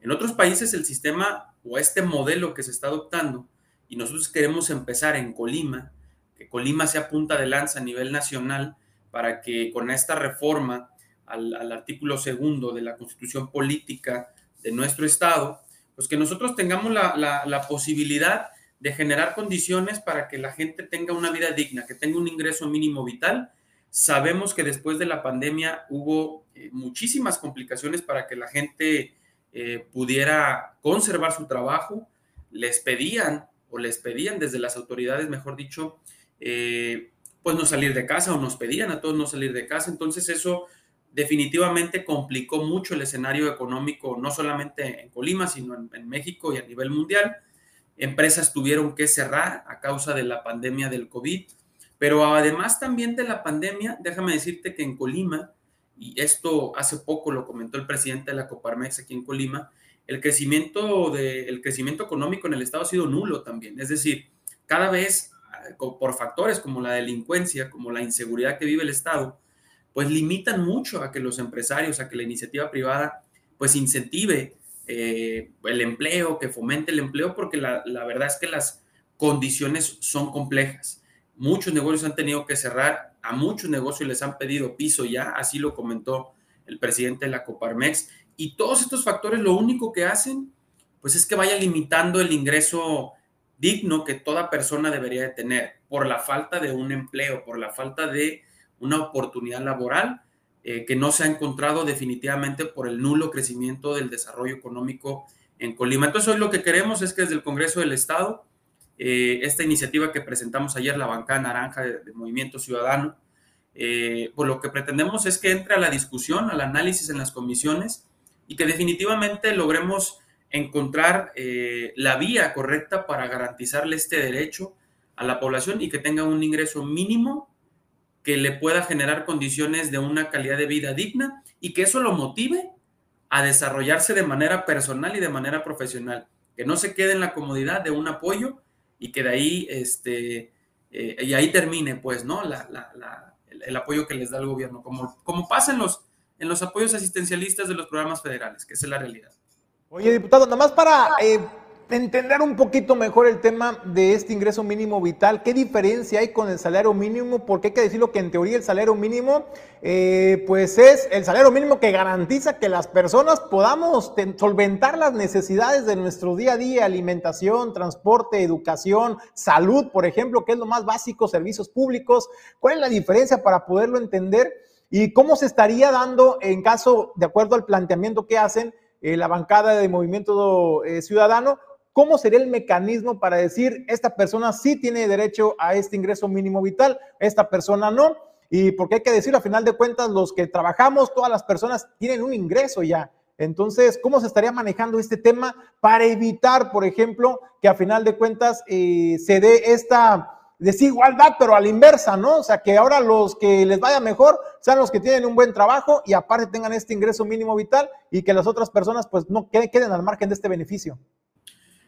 En otros países el sistema o este modelo que se está adoptando, y nosotros queremos empezar en Colima, que Colima sea punta de lanza a nivel nacional para que con esta reforma al, artículo segundo de la constitución política de nuestro estado, pues que nosotros tengamos la, la posibilidad de generar condiciones para que la gente tenga una vida digna, que tenga un ingreso mínimo vital. Sabemos que después de la pandemia hubo eh, muchísimas complicaciones para que la gente eh, pudiera conservar su trabajo. Les pedían, o les pedían desde las autoridades, mejor dicho, eh, pues no salir de casa o nos pedían a todos no salir de casa. Entonces eso definitivamente complicó mucho el escenario económico, no solamente en Colima, sino en México y a nivel mundial empresas tuvieron que cerrar a causa de la pandemia del COVID. Pero además también de la pandemia, déjame decirte que en Colima, y esto hace poco lo comentó el presidente de la Coparmex aquí en Colima, el crecimiento, de, el crecimiento económico en el Estado ha sido nulo también. Es decir, cada vez por factores como la delincuencia, como la inseguridad que vive el Estado, pues limitan mucho a que los empresarios, a que la iniciativa privada, pues incentive eh, el empleo, que fomente el empleo, porque la, la, verdad es que las condiciones son complejas. Muchos negocios han tenido que cerrar, a muchos negocios les han pedido piso ya, así lo comentó el presidente de la Coparmex, y todos estos factores lo único que hacen, pues es que vaya limitando el ingreso digno que toda persona debería de tener por la falta de un empleo, por la falta de una oportunidad laboral eh, que no se ha encontrado definitivamente por el nulo crecimiento del desarrollo económico en Colima. Entonces hoy lo que queremos es que desde el Congreso del Estado, eh, esta iniciativa que presentamos ayer, la bancada naranja de, Movimiento Ciudadano, eh, pues lo que pretendemos es que entre a la discusión, al análisis en las comisiones y que definitivamente logremos encontrar eh, la vía correcta para garantizarle este derecho a la población y que tenga un ingreso mínimo que le pueda generar condiciones de una calidad de vida digna y que eso lo motive a desarrollarse de manera personal y de manera profesional, que no se quede en la comodidad de un apoyo y que de ahí, este, eh, y ahí termine, pues, ¿no? el, apoyo que les da el gobierno, como, como pasa en los, en los apoyos asistencialistas de los programas federales, que es la realidad. Oye, diputado, nada más para eh, entender un poquito mejor el tema de este ingreso mínimo vital, ¿qué diferencia hay con el salario mínimo? Porque hay que decirlo que en teoría el salario mínimo, eh, pues es el salario mínimo que garantiza que las personas podamos solventar las necesidades de nuestro día a día, alimentación, transporte, educación, salud, por ejemplo, que es lo más básico, servicios públicos. ¿Cuál es la diferencia para poderlo entender? ¿Y cómo se estaría dando en caso, de acuerdo al planteamiento que hacen, eh, la bancada de Movimiento eh, Ciudadano, ¿cómo sería el mecanismo para decir esta persona sí tiene derecho a este ingreso mínimo vital, esta persona no? Y porque hay que decir, a final de cuentas, los que trabajamos, todas las personas tienen un ingreso ya. Entonces, ¿cómo se estaría manejando este tema para evitar, por ejemplo, que a final de cuentas eh, se dé esta desigualdad, pero a la inversa, ¿no? O sea, que ahora los que les vaya mejor sean los que tienen un buen trabajo y aparte tengan este ingreso mínimo vital y que las otras personas pues no queden al margen de este beneficio.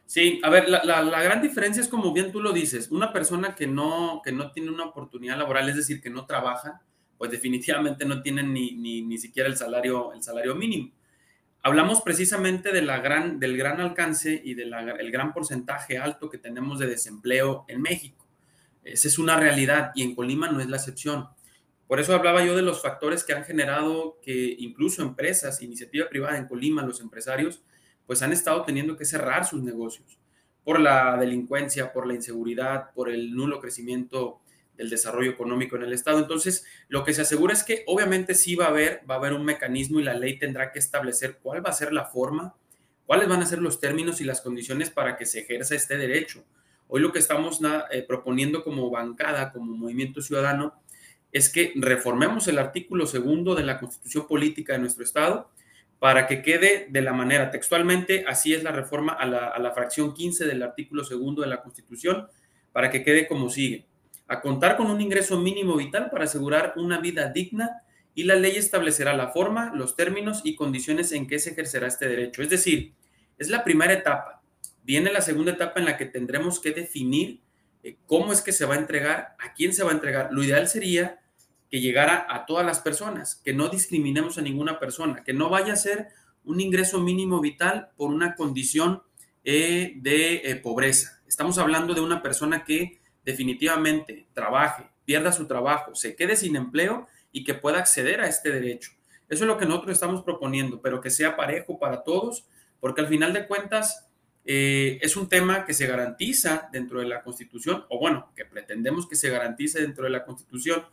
Sí, a ver, la, gran diferencia es como bien tú lo dices, una persona que no, que no tiene una oportunidad laboral, es decir, que no trabaja, pues definitivamente no tiene ni, ni, siquiera el salario, el salario mínimo. Hablamos precisamente de la gran, del gran alcance y del gran porcentaje alto que tenemos de desempleo en México. Esa es una realidad y en Colima no es la excepción. Por eso hablaba yo de los factores que han generado que incluso empresas, iniciativa privada en Colima, los empresarios, pues han estado teniendo que cerrar sus negocios por la delincuencia, por la inseguridad, por el nulo crecimiento del desarrollo económico en el Estado. Entonces, lo que se asegura es que obviamente sí va a haber, va a haber un mecanismo y la ley tendrá que establecer cuál va a ser la forma, cuáles van a ser los términos y las condiciones para que se ejerza este derecho. Hoy lo que estamos eh, proponiendo como bancada, como movimiento ciudadano, es que reformemos el artículo segundo de la constitución política de nuestro Estado para que quede de la manera textualmente, así es la reforma a la, fracción 15 del artículo segundo de la constitución, para que quede como sigue. A contar con un ingreso mínimo vital para asegurar una vida digna y la ley establecerá la forma, los términos y condiciones en que se ejercerá este derecho. Es decir, es la primera etapa Viene la segunda etapa en la que tendremos que definir eh, cómo es que se va a entregar, a quién se va a entregar. Lo ideal sería que llegara a todas las personas, que no discriminemos a ninguna persona, que no vaya a ser un ingreso mínimo vital por una condición eh, de eh, pobreza. Estamos hablando de una persona que definitivamente trabaje, pierda su trabajo, se quede sin empleo y que pueda acceder a este derecho. Eso es lo que nosotros estamos proponiendo, pero que sea parejo para todos, porque al final de cuentas eh, es un tema que se garantiza dentro de la Constitución, o bueno, que pretendemos que se garantice dentro de la Constitución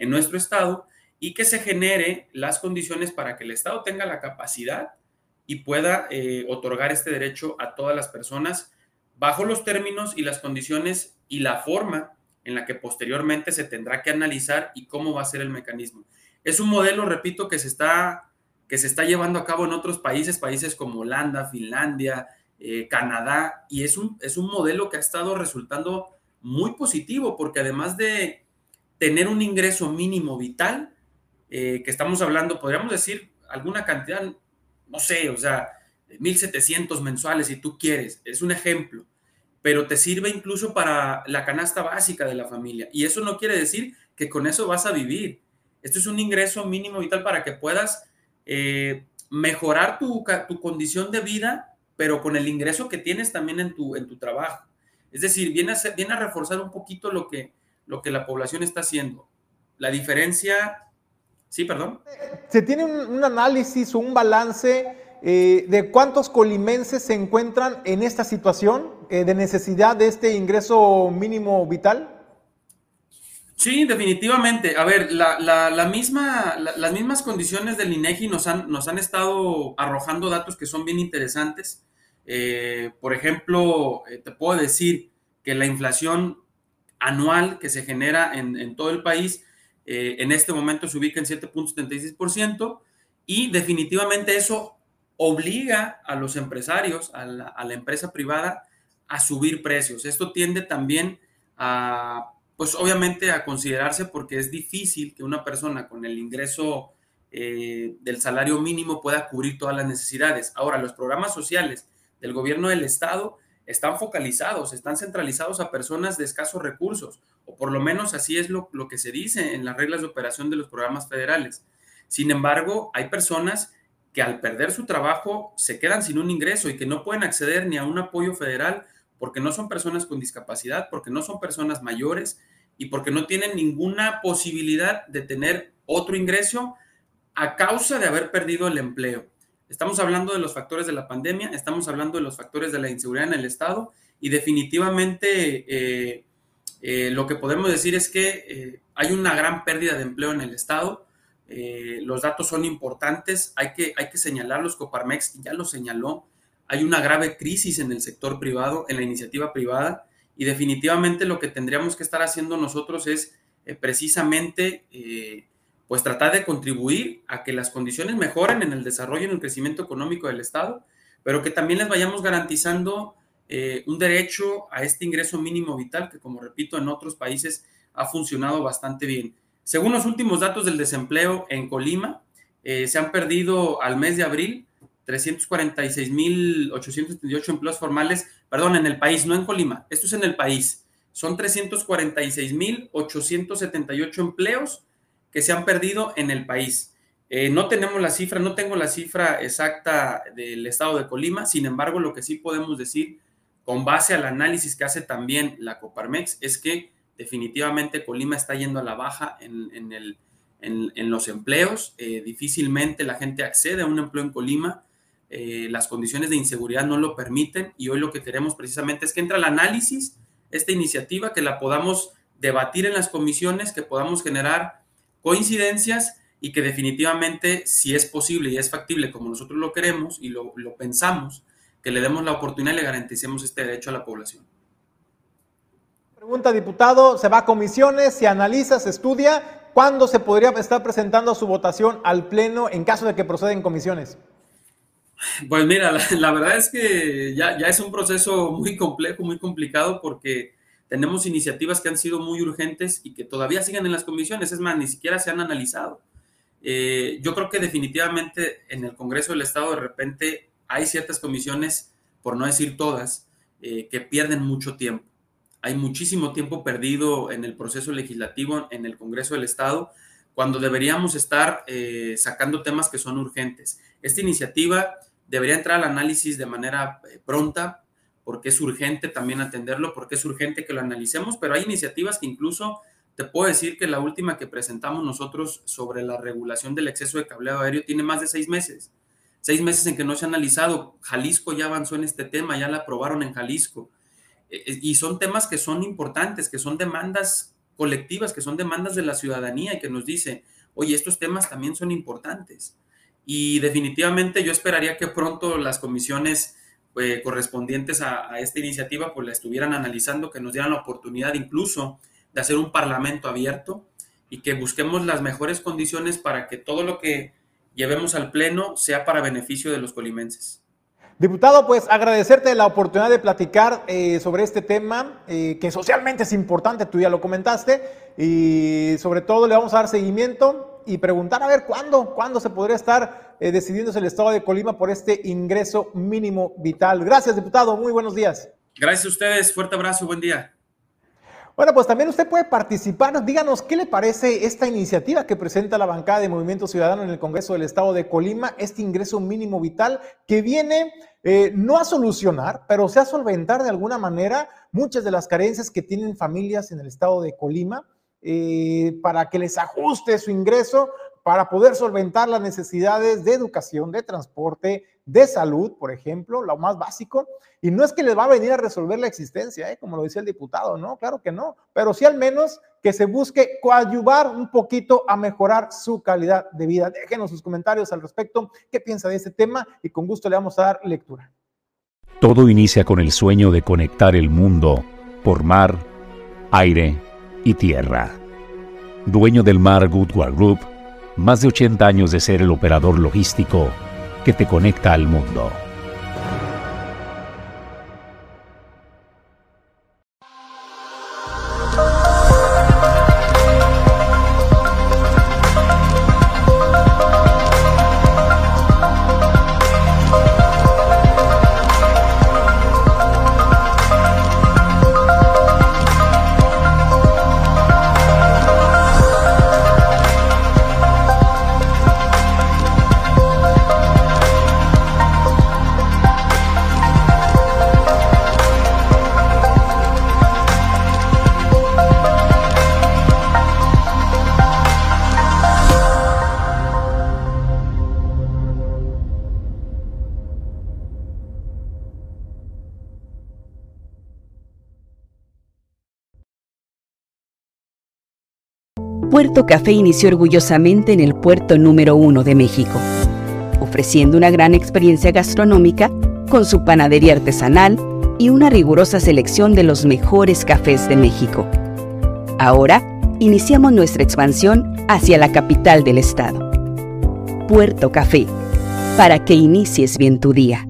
en nuestro Estado y que se genere las condiciones para que el Estado tenga la capacidad y pueda eh, otorgar este derecho a todas las personas bajo los términos y las condiciones y la forma en la que posteriormente se tendrá que analizar y cómo va a ser el mecanismo. Es un modelo, repito, que se está, que se está llevando a cabo en otros países, países como Holanda, Finlandia, eh, Canadá, y es un, es un modelo que ha estado resultando muy positivo, porque además de, tener un ingreso mínimo vital, eh, que estamos hablando, podríamos decir alguna cantidad, no sé, o sea, 1.700 mensuales si tú quieres, es un ejemplo, pero te sirve incluso para la canasta básica de la familia. Y eso no quiere decir que con eso vas a vivir. Esto es un ingreso mínimo vital para que puedas eh, mejorar tu, tu, condición de vida, pero con el ingreso que tienes también en tu, en tu trabajo. Es decir, viene viene a reforzar un poquito lo que, lo que la población está haciendo. La diferencia, sí, perdón. ¿Se tiene un, análisis o un balance eh, de cuántos colimenses se encuentran en esta situación eh, de necesidad de este ingreso mínimo vital? Sí, definitivamente. A ver, la, misma, las mismas condiciones del INEGI nos han, nos han estado arrojando datos que son bien interesantes. Eh, por ejemplo, te puedo decir que la inflación anual que se genera en, todo el país eh, en este momento se ubica en 7.76% y definitivamente eso obliga a los empresarios, a la, empresa privada, a subir precios. Esto tiende también a, pues obviamente a considerarse porque es difícil que una persona con el ingreso eh, del salario mínimo pueda cubrir todas las necesidades. Ahora, los programas sociales del gobierno del estado están focalizados, están centralizados a personas de escasos recursos, o por lo menos así es lo, que se dice en las reglas de operación de los programas federales. Sin embargo, hay personas que al perder su trabajo se quedan sin un ingreso y que no pueden acceder ni a un apoyo federal porque no son personas con discapacidad, porque no son personas mayores y porque no tienen ninguna posibilidad de tener otro ingreso a causa de haber perdido el empleo. Estamos hablando de los factores de la pandemia, estamos hablando de los factores de la inseguridad en el Estado y definitivamente eh, eh, lo que podemos decir es que eh, hay una gran pérdida de empleo en el Estado. los datos son importantes, hay que, hay que señalarlos. Coparmex ya lo señaló. Hay una grave crisis en el sector privado, en la iniciativa privada, y definitivamente lo que tendríamos que estar haciendo nosotros es precisamente pues tratar de contribuir a que las condiciones mejoren en el desarrollo y en el crecimiento económico del Estado, pero que también les vayamos garantizando eh, un derecho a este ingreso mínimo vital que, como repito, en otros países ha funcionado bastante bien. Según los últimos datos del desempleo en Colima, eh, se han perdido al mes de abril 346.838 empleos formales, perdón, en el país, no en Colima, esto es en el país. Son 346.878 empleos que se han perdido en el país. Eh, no tenemos la cifra, no tengo la cifra exacta del estado de Colima, sin embargo, lo que sí podemos decir con base al análisis que hace también la Coparmex es que definitivamente Colima está yendo a la baja en, el, en, los empleos, eh, difícilmente la gente accede a un empleo en Colima, eh, las condiciones de inseguridad no lo permiten y hoy lo que queremos precisamente es que entre al análisis esta iniciativa, que la podamos debatir en las comisiones, que podamos generar coincidencias y que definitivamente si es posible y es factible como nosotros lo queremos y lo, pensamos, que le demos la oportunidad y le garanticemos este derecho a la población. Pregunta, diputado, se va a comisiones, se analiza, se estudia. ¿Cuándo se podría estar presentando su votación al Pleno en caso de que proceda en comisiones? Pues mira, la, verdad es que ya, ya, es un proceso muy complejo, muy complicado, porque tenemos iniciativas que han sido muy urgentes y que todavía siguen en las comisiones, es más, ni siquiera se han analizado. Eh, yo creo que definitivamente en el Congreso del Estado de repente hay ciertas comisiones, por no decir todas, eh, que pierden mucho tiempo. Hay muchísimo tiempo perdido en el proceso legislativo en el Congreso del Estado, cuando deberíamos estar eh, sacando temas que son urgentes. Esta iniciativa debería entrar al análisis de manera pronta, porque es urgente también atenderlo, porque es urgente que lo analicemos, pero hay iniciativas que incluso te puedo decir que la última que presentamos nosotros sobre la regulación del exceso de cableado aéreo tiene más de seis meses. Seis meses en que no se ha analizado. Jalisco ya avanzó en este tema, ya la aprobaron en Jalisco. E, e, y son temas que son importantes, que son demandas colectivas, que son demandas de la ciudadanía y que nos dice, oye, estos temas también son importantes. Y definitivamente yo esperaría que pronto las comisiones eh, correspondientes a, esta iniciativa pues la estuvieran analizando, que nos dieran la oportunidad incluso de hacer un parlamento abierto y que busquemos las mejores condiciones para que todo lo que llevemos al Pleno sea para beneficio de los colimenses. Diputado, pues agradecerte la oportunidad de platicar eh, sobre este tema eh, que socialmente es importante, tú ya lo comentaste, y sobre todo le vamos a dar seguimiento y preguntar a ver cuándo, cuándo se podría estar eh, decidiéndose el Estado de Colima por este ingreso mínimo vital. Gracias, diputado, muy buenos días. Gracias a ustedes, fuerte abrazo, buen día. Bueno, pues también usted puede participar. Díganos qué le parece esta iniciativa que presenta la bancada de Movimiento Ciudadano en el Congreso del Estado de Colima, este ingreso mínimo vital que viene eh, no a solucionar, pero sí a solventar de alguna manera muchas de las carencias que tienen familias en el Estado de Colima. Eh, para que les ajuste su ingreso, para poder solventar las necesidades de educación, de transporte, de salud, por ejemplo, lo más básico. Y no es que les va a venir a resolver la existencia, ¿eh? como lo decía el diputado, no, claro que no, pero sí al menos que se busque coadyuvar un poquito a mejorar su calidad de vida. Déjenos sus comentarios al respecto, qué piensa de este tema y con gusto le vamos a dar lectura. Todo inicia con el sueño de conectar el mundo por mar, aire y tierra. Dueño del mar Goodward Group, más de 80 años de ser el operador logístico que te conecta al mundo. Puerto Café inició orgullosamente en el puerto número uno de México, ofreciendo una gran experiencia gastronómica con su panadería artesanal y una rigurosa selección de los mejores cafés de México. Ahora, iniciamos nuestra expansión hacia la capital del estado. Puerto Café, para que inicies bien tu día.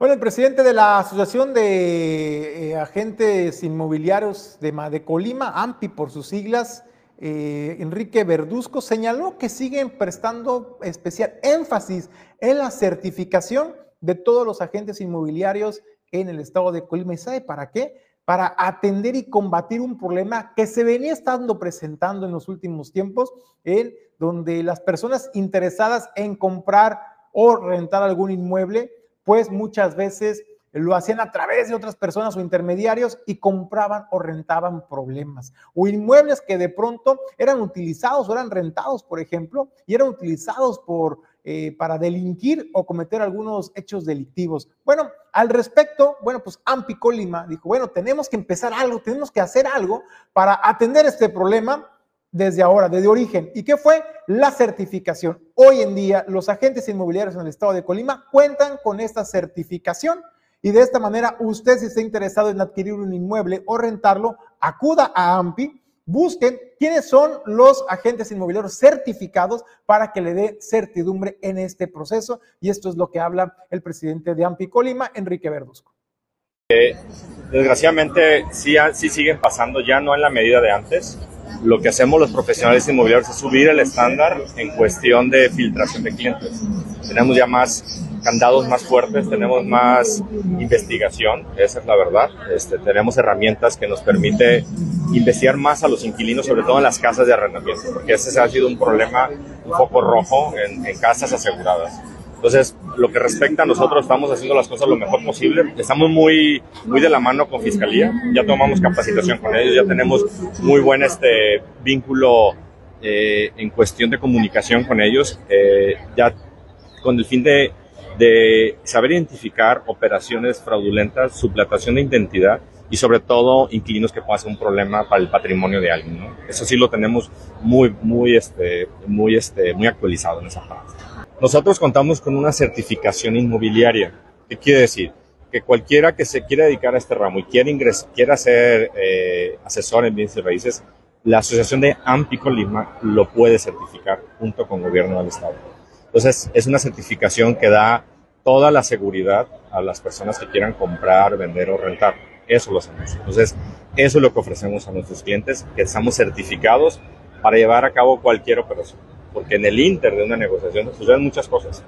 Bueno, el presidente de la Asociación de eh, Agentes Inmobiliarios de, de, Colima, AMPI por sus siglas, eh, Enrique Verduzco, señaló que siguen prestando especial énfasis en la certificación de todos los agentes inmobiliarios en el estado de Colima. ¿Y sabe para qué? Para atender y combatir un problema que se venía estando presentando en los últimos tiempos, en donde las personas interesadas en comprar o rentar algún inmueble pues muchas veces lo hacían a través de otras personas o intermediarios y compraban o rentaban problemas o inmuebles que de pronto eran utilizados o eran rentados, por ejemplo, y eran utilizados por, eh, para delinquir o cometer algunos hechos delictivos. Bueno, al respecto, bueno, pues Ampi Colima dijo, bueno, tenemos que empezar algo, tenemos que hacer algo para atender este problema desde ahora, desde origen. ¿Y qué fue? La certificación. Hoy en día, los agentes inmobiliarios en el estado de Colima cuentan con esta certificación y de esta manera, usted si está interesado en adquirir un inmueble o rentarlo, acuda a AMPI, busquen quiénes son los agentes inmobiliarios certificados para que le dé certidumbre en este proceso. Y esto es lo que habla el presidente de AMPI Colima, Enrique Verduzco. Eh, desgraciadamente, sí, sí siguen pasando, ya no en la medida de antes lo que hacemos los profesionales inmobiliarios es subir el estándar en cuestión de filtración de clientes. Tenemos ya más candados más fuertes, tenemos más investigación, esa es la verdad. Este, tenemos herramientas que nos permite investigar más a los inquilinos, sobre todo en las casas de arrendamiento, porque ese ha sido un problema, un foco rojo en casas aseguradas. Entonces, lo que respecta a nosotros, estamos haciendo las cosas lo mejor posible. Estamos muy, muy de la mano con Fiscalía, ya tomamos capacitación con ellos, ya tenemos muy buen este, vínculo eh, en cuestión de comunicación con ellos, eh, ya con el fin de, de saber identificar operaciones fraudulentas, suplantación de identidad y sobre todo inquilinos que puedan ser un problema para el patrimonio de alguien. ¿no? Eso sí lo tenemos muy, muy, este, muy, este, muy actualizado en esa parte. Nosotros contamos con una certificación inmobiliaria. ¿Qué quiere decir? Que cualquiera que se quiera dedicar a este ramo y quiera, quiera ser eh, asesor en bienes y raíces, la Asociación de AMPI Colima lo puede certificar junto con el gobierno del Estado. Entonces, es una certificación que da toda la seguridad a las personas que quieran comprar, vender o rentar. Eso lo hacemos. Entonces, eso es lo que ofrecemos a nuestros clientes, que estamos certificados para llevar a cabo cualquier operación. Porque en el inter de una negociación suceden muchas cosas,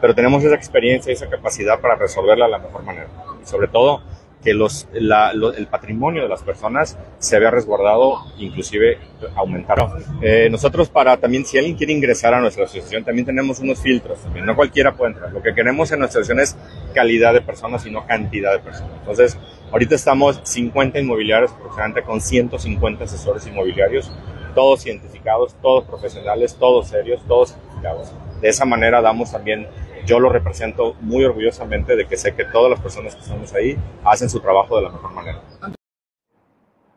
pero tenemos esa experiencia y esa capacidad para resolverla de la mejor manera. Y sobre todo, que los, el patrimonio de las personas se vea resguardado, inclusive aumentar. Eh, nosotros para también, si alguien quiere ingresar a nuestra asociación, también tenemos unos filtros, también. no cualquiera puede entrar. Lo que queremos en nuestra asociación es calidad de personas y no cantidad de personas. Entonces, ahorita estamos 50 inmobiliarios aproximadamente con 150 asesores inmobiliarios, todos identificados, todos profesionales, todos serios, todos certificados. De esa manera damos también yo lo represento muy orgullosamente de que sé que todas las personas que estamos ahí hacen su trabajo de la mejor manera.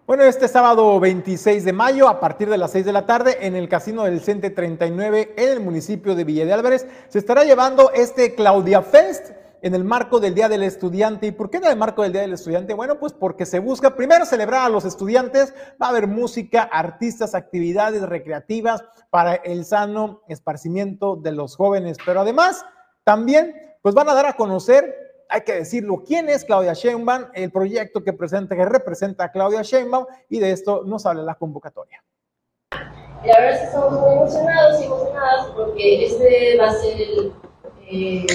Bueno, este sábado 26 de mayo, a partir de las 6 de la tarde, en el Casino del Cente 39, en el municipio de Villa de Álvarez, se estará llevando este Claudia Fest en el marco del Día del Estudiante. ¿Y por qué en el marco del Día del Estudiante? Bueno, pues porque se busca primero celebrar a los estudiantes, va a haber música, artistas, actividades recreativas para el sano esparcimiento de los jóvenes, pero además también, pues van a dar a conocer, hay que decirlo, quién es Claudia Sheinbaum, el proyecto que presenta, que representa a Claudia Sheinbaum, y de esto nos habla la convocatoria. Y ahora sí estamos muy emocionados y emocionadas porque este va a ser el... Eh,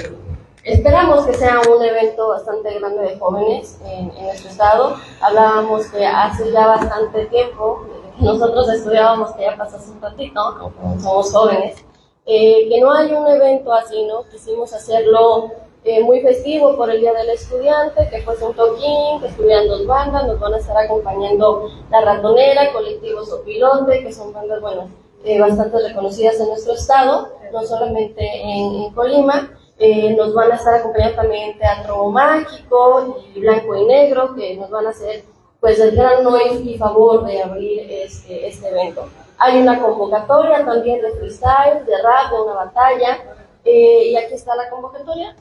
esperamos que sea un evento bastante grande de jóvenes en, nuestro estado. Hablábamos que hace ya bastante tiempo, nosotros estudiábamos que ya pasó un ratito, somos jóvenes, eh, que no hay un evento así, ¿no? Quisimos hacerlo eh, muy festivo por el Día del Estudiante, que fuese un toquín, que estuvieran dos bandas, nos van a estar acompañando La Ratonera, Colectivo Sopilote, que son bandas, bueno, eh, bastante reconocidas en nuestro estado, no solamente en, Colima. Nos van a estar acompañando también Teatro Mágico y Blanco y Negro, que nos van a hacer pues el gran honor y favor de abrir este, este evento. Hay una convocatoria también de freestyle, de rap, de una batalla. Eh, y aquí está la convocatoria.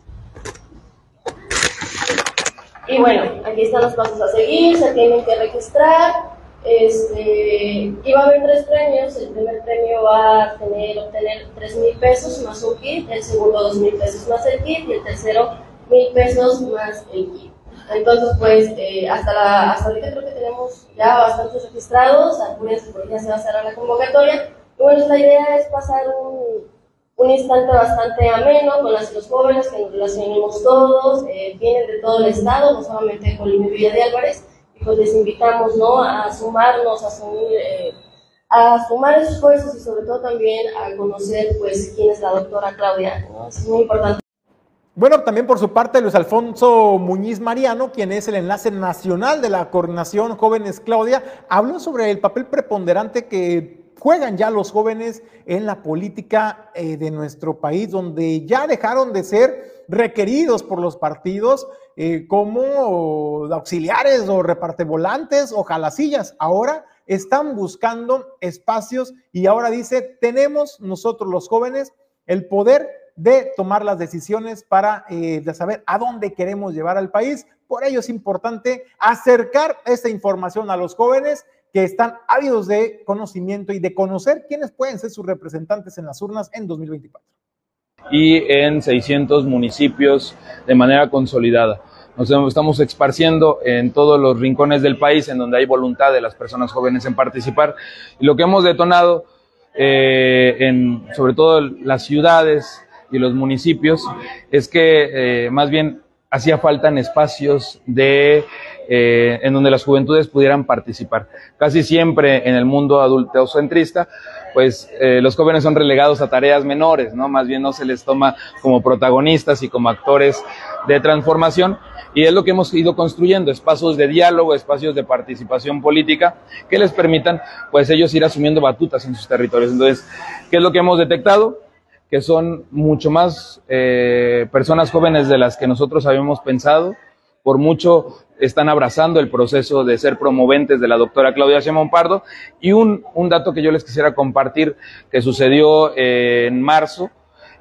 Y bueno, aquí están los pasos a seguir, se tienen que registrar. Este, va a haber tres premios. El primer premio va a tener, obtener 3 mil pesos más un kit, el segundo 2 mil pesos más el kit y el tercero mil pesos más el kit. Entonces, pues, eh, hasta, la, hasta ahorita creo que tenemos ya bastantes registrados, acuérdense porque ya se va a cerrar la convocatoria. Y bueno, la idea es pasar un, un instante bastante ameno con las, los jóvenes que nos relacionemos todos, eh, vienen de todo el estado, no solamente de Colima y Villa de Álvarez, pues les invitamos, ¿no?, a sumarnos, a asumir... Eh, a sumar esfuerzos y sobre todo también a conocer pues quién es la doctora Claudia, ¿no? es muy importante. Bueno, también por su parte Luis Alfonso Muñiz Mariano, quien es el enlace nacional de la coordinación Jóvenes Claudia, habló sobre el papel preponderante que juegan ya los jóvenes en la política eh, de nuestro país, donde ya dejaron de ser requeridos por los partidos eh, como auxiliares o repartevolantes o jalacillas. Ahora están buscando espacios y ahora dice, tenemos nosotros los jóvenes el poder de tomar las decisiones para eh, de saber a dónde queremos llevar al país. Por ello es importante acercar esta información a los jóvenes que están ávidos de conocimiento y de conocer quiénes pueden ser sus representantes en las urnas en 2024. Y en 600 municipios de manera consolidada. Nos estamos esparciendo en todos los rincones del país en donde hay voluntad de las personas jóvenes en participar. Y lo que hemos detonado, eh, en sobre todo las ciudades, y los municipios es que eh, más bien hacía falta en espacios de eh, en donde las juventudes pudieran participar. Casi siempre en el mundo adultocentrista, pues eh, los jóvenes son relegados a tareas menores, ¿no? Más bien no se les toma como protagonistas y como actores de transformación. Y es lo que hemos ido construyendo, espacios de diálogo, espacios de participación política que les permitan, pues ellos ir asumiendo batutas en sus territorios. Entonces, ¿qué es lo que hemos detectado? que son mucho más eh, personas jóvenes de las que nosotros habíamos pensado. Por mucho están abrazando el proceso de ser promoventes de la doctora Claudia Simón Pardo. Y un, dato que yo les quisiera compartir que sucedió eh, en marzo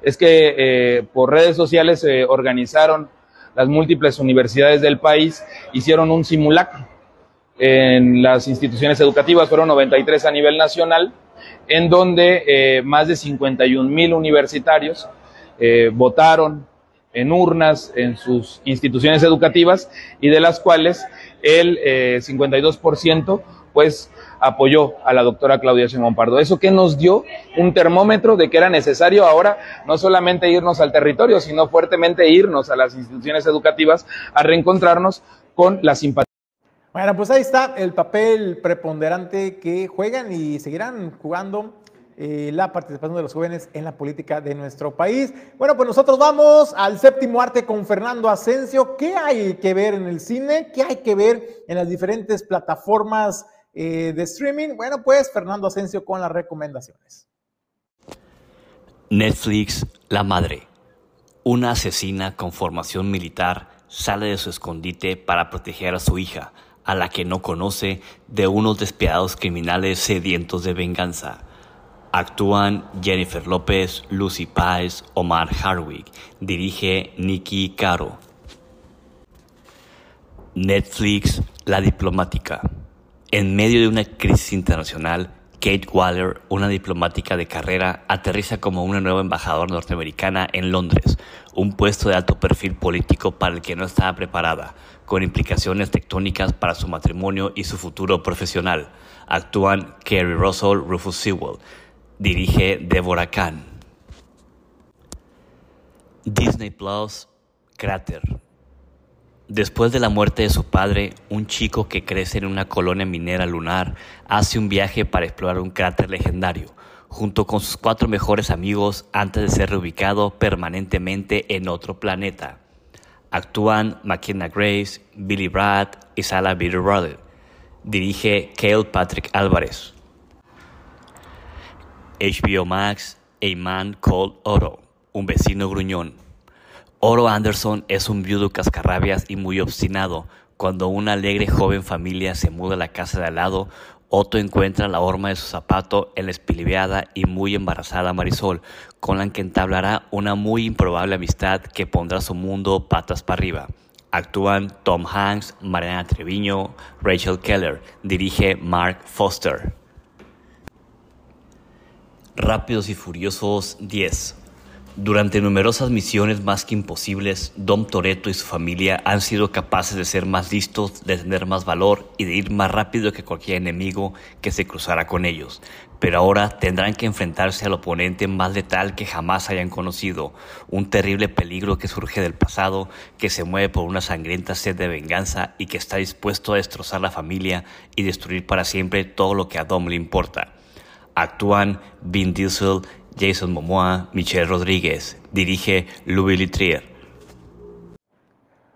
es que eh, por redes sociales se organizaron las múltiples universidades del país, hicieron un simulacro en las instituciones educativas, fueron 93 a nivel nacional, en donde eh, más de 51 mil universitarios votaron en urnas en sus instituciones educativas y de las cuales el 52% eh, pues apoyó a la doctora Claudia Sheinbaum. Eso que nos dio un termómetro de que era necesario ahora no solamente irnos al territorio, sino fuertemente irnos a las instituciones educativas a reencontrarnos con la simpatía. Bueno, pues ahí está el papel preponderante que juegan y seguirán jugando la participación de los jóvenes en la política de nuestro país. Bueno, pues nosotros vamos al séptimo arte con Fernando Asensio. ¿Qué hay que ver en el cine? ¿Qué hay que ver en las diferentes plataformas eh, de streaming? Bueno, pues Fernando Asensio con las recomendaciones. Netflix, La Madre. Una asesina con formación militar sale de su escondite para proteger a su hija a la que no conoce de unos despiadados criminales sedientos de venganza. Actúan Jennifer López, Lucy Páez, Omar Hardwick. Dirige Nicky Caro. Netflix, La Diplomática. En medio de una crisis internacional, Kate Waller, una diplomática de carrera, aterriza como una nueva embajadora norteamericana en Londres, un puesto de alto perfil político para el que no estaba preparada con implicaciones tectónicas para su matrimonio y su futuro profesional. Actúan Kerry Russell, Rufus Sewell. Dirige Deborah Kahn. Disney Plus, Cráter. Después de la muerte de su padre, un chico que crece en una colonia minera lunar hace un viaje para explorar un cráter legendario, junto con sus cuatro mejores amigos antes de ser reubicado permanentemente en otro planeta. Actúan McKenna Grace, Billy Brad y Sala Bitterbrother. Dirige Cale Patrick Álvarez. HBO Max, A Man Called Oro, un vecino gruñón. Oro Anderson es un viudo cascarrabias y muy obstinado. Cuando una alegre joven familia se muda a la casa de al lado, Otto encuentra la horma de su zapato en la espilibeada y muy embarazada Marisol, con la que entablará una muy improbable amistad que pondrá su mundo patas para arriba. Actúan Tom Hanks, Mariana Treviño, Rachel Keller. Dirige Mark Foster. Rápidos y Furiosos 10. Durante numerosas misiones más que imposibles, Dom Toretto y su familia han sido capaces de ser más listos, de tener más valor y de ir más rápido que cualquier enemigo que se cruzara con ellos. Pero ahora tendrán que enfrentarse al oponente más letal que jamás hayan conocido, un terrible peligro que surge del pasado, que se mueve por una sangrienta sed de venganza y que está dispuesto a destrozar la familia y destruir para siempre todo lo que a Dom le importa. Actúan Vin Diesel Jason Momoa, Michelle Rodríguez. Dirige Louis Litrier.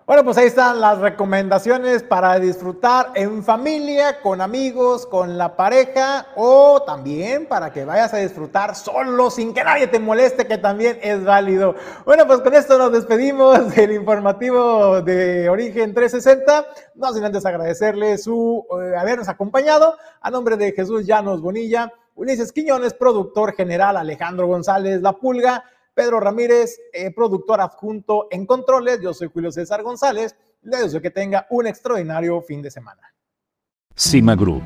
Bueno, pues ahí están las recomendaciones para disfrutar en familia, con amigos, con la pareja o también para que vayas a disfrutar solo sin que nadie te moleste, que también es válido. Bueno, pues con esto nos despedimos del informativo de Origen 360. No sin antes agradecerle su eh, habernos acompañado. A nombre de Jesús Llanos Bonilla Ulises Quiñones, productor general, Alejandro González La Pulga, Pedro Ramírez, eh, productor adjunto en controles. Yo soy Julio César González. Le deseo que tenga un extraordinario fin de semana. Cima Group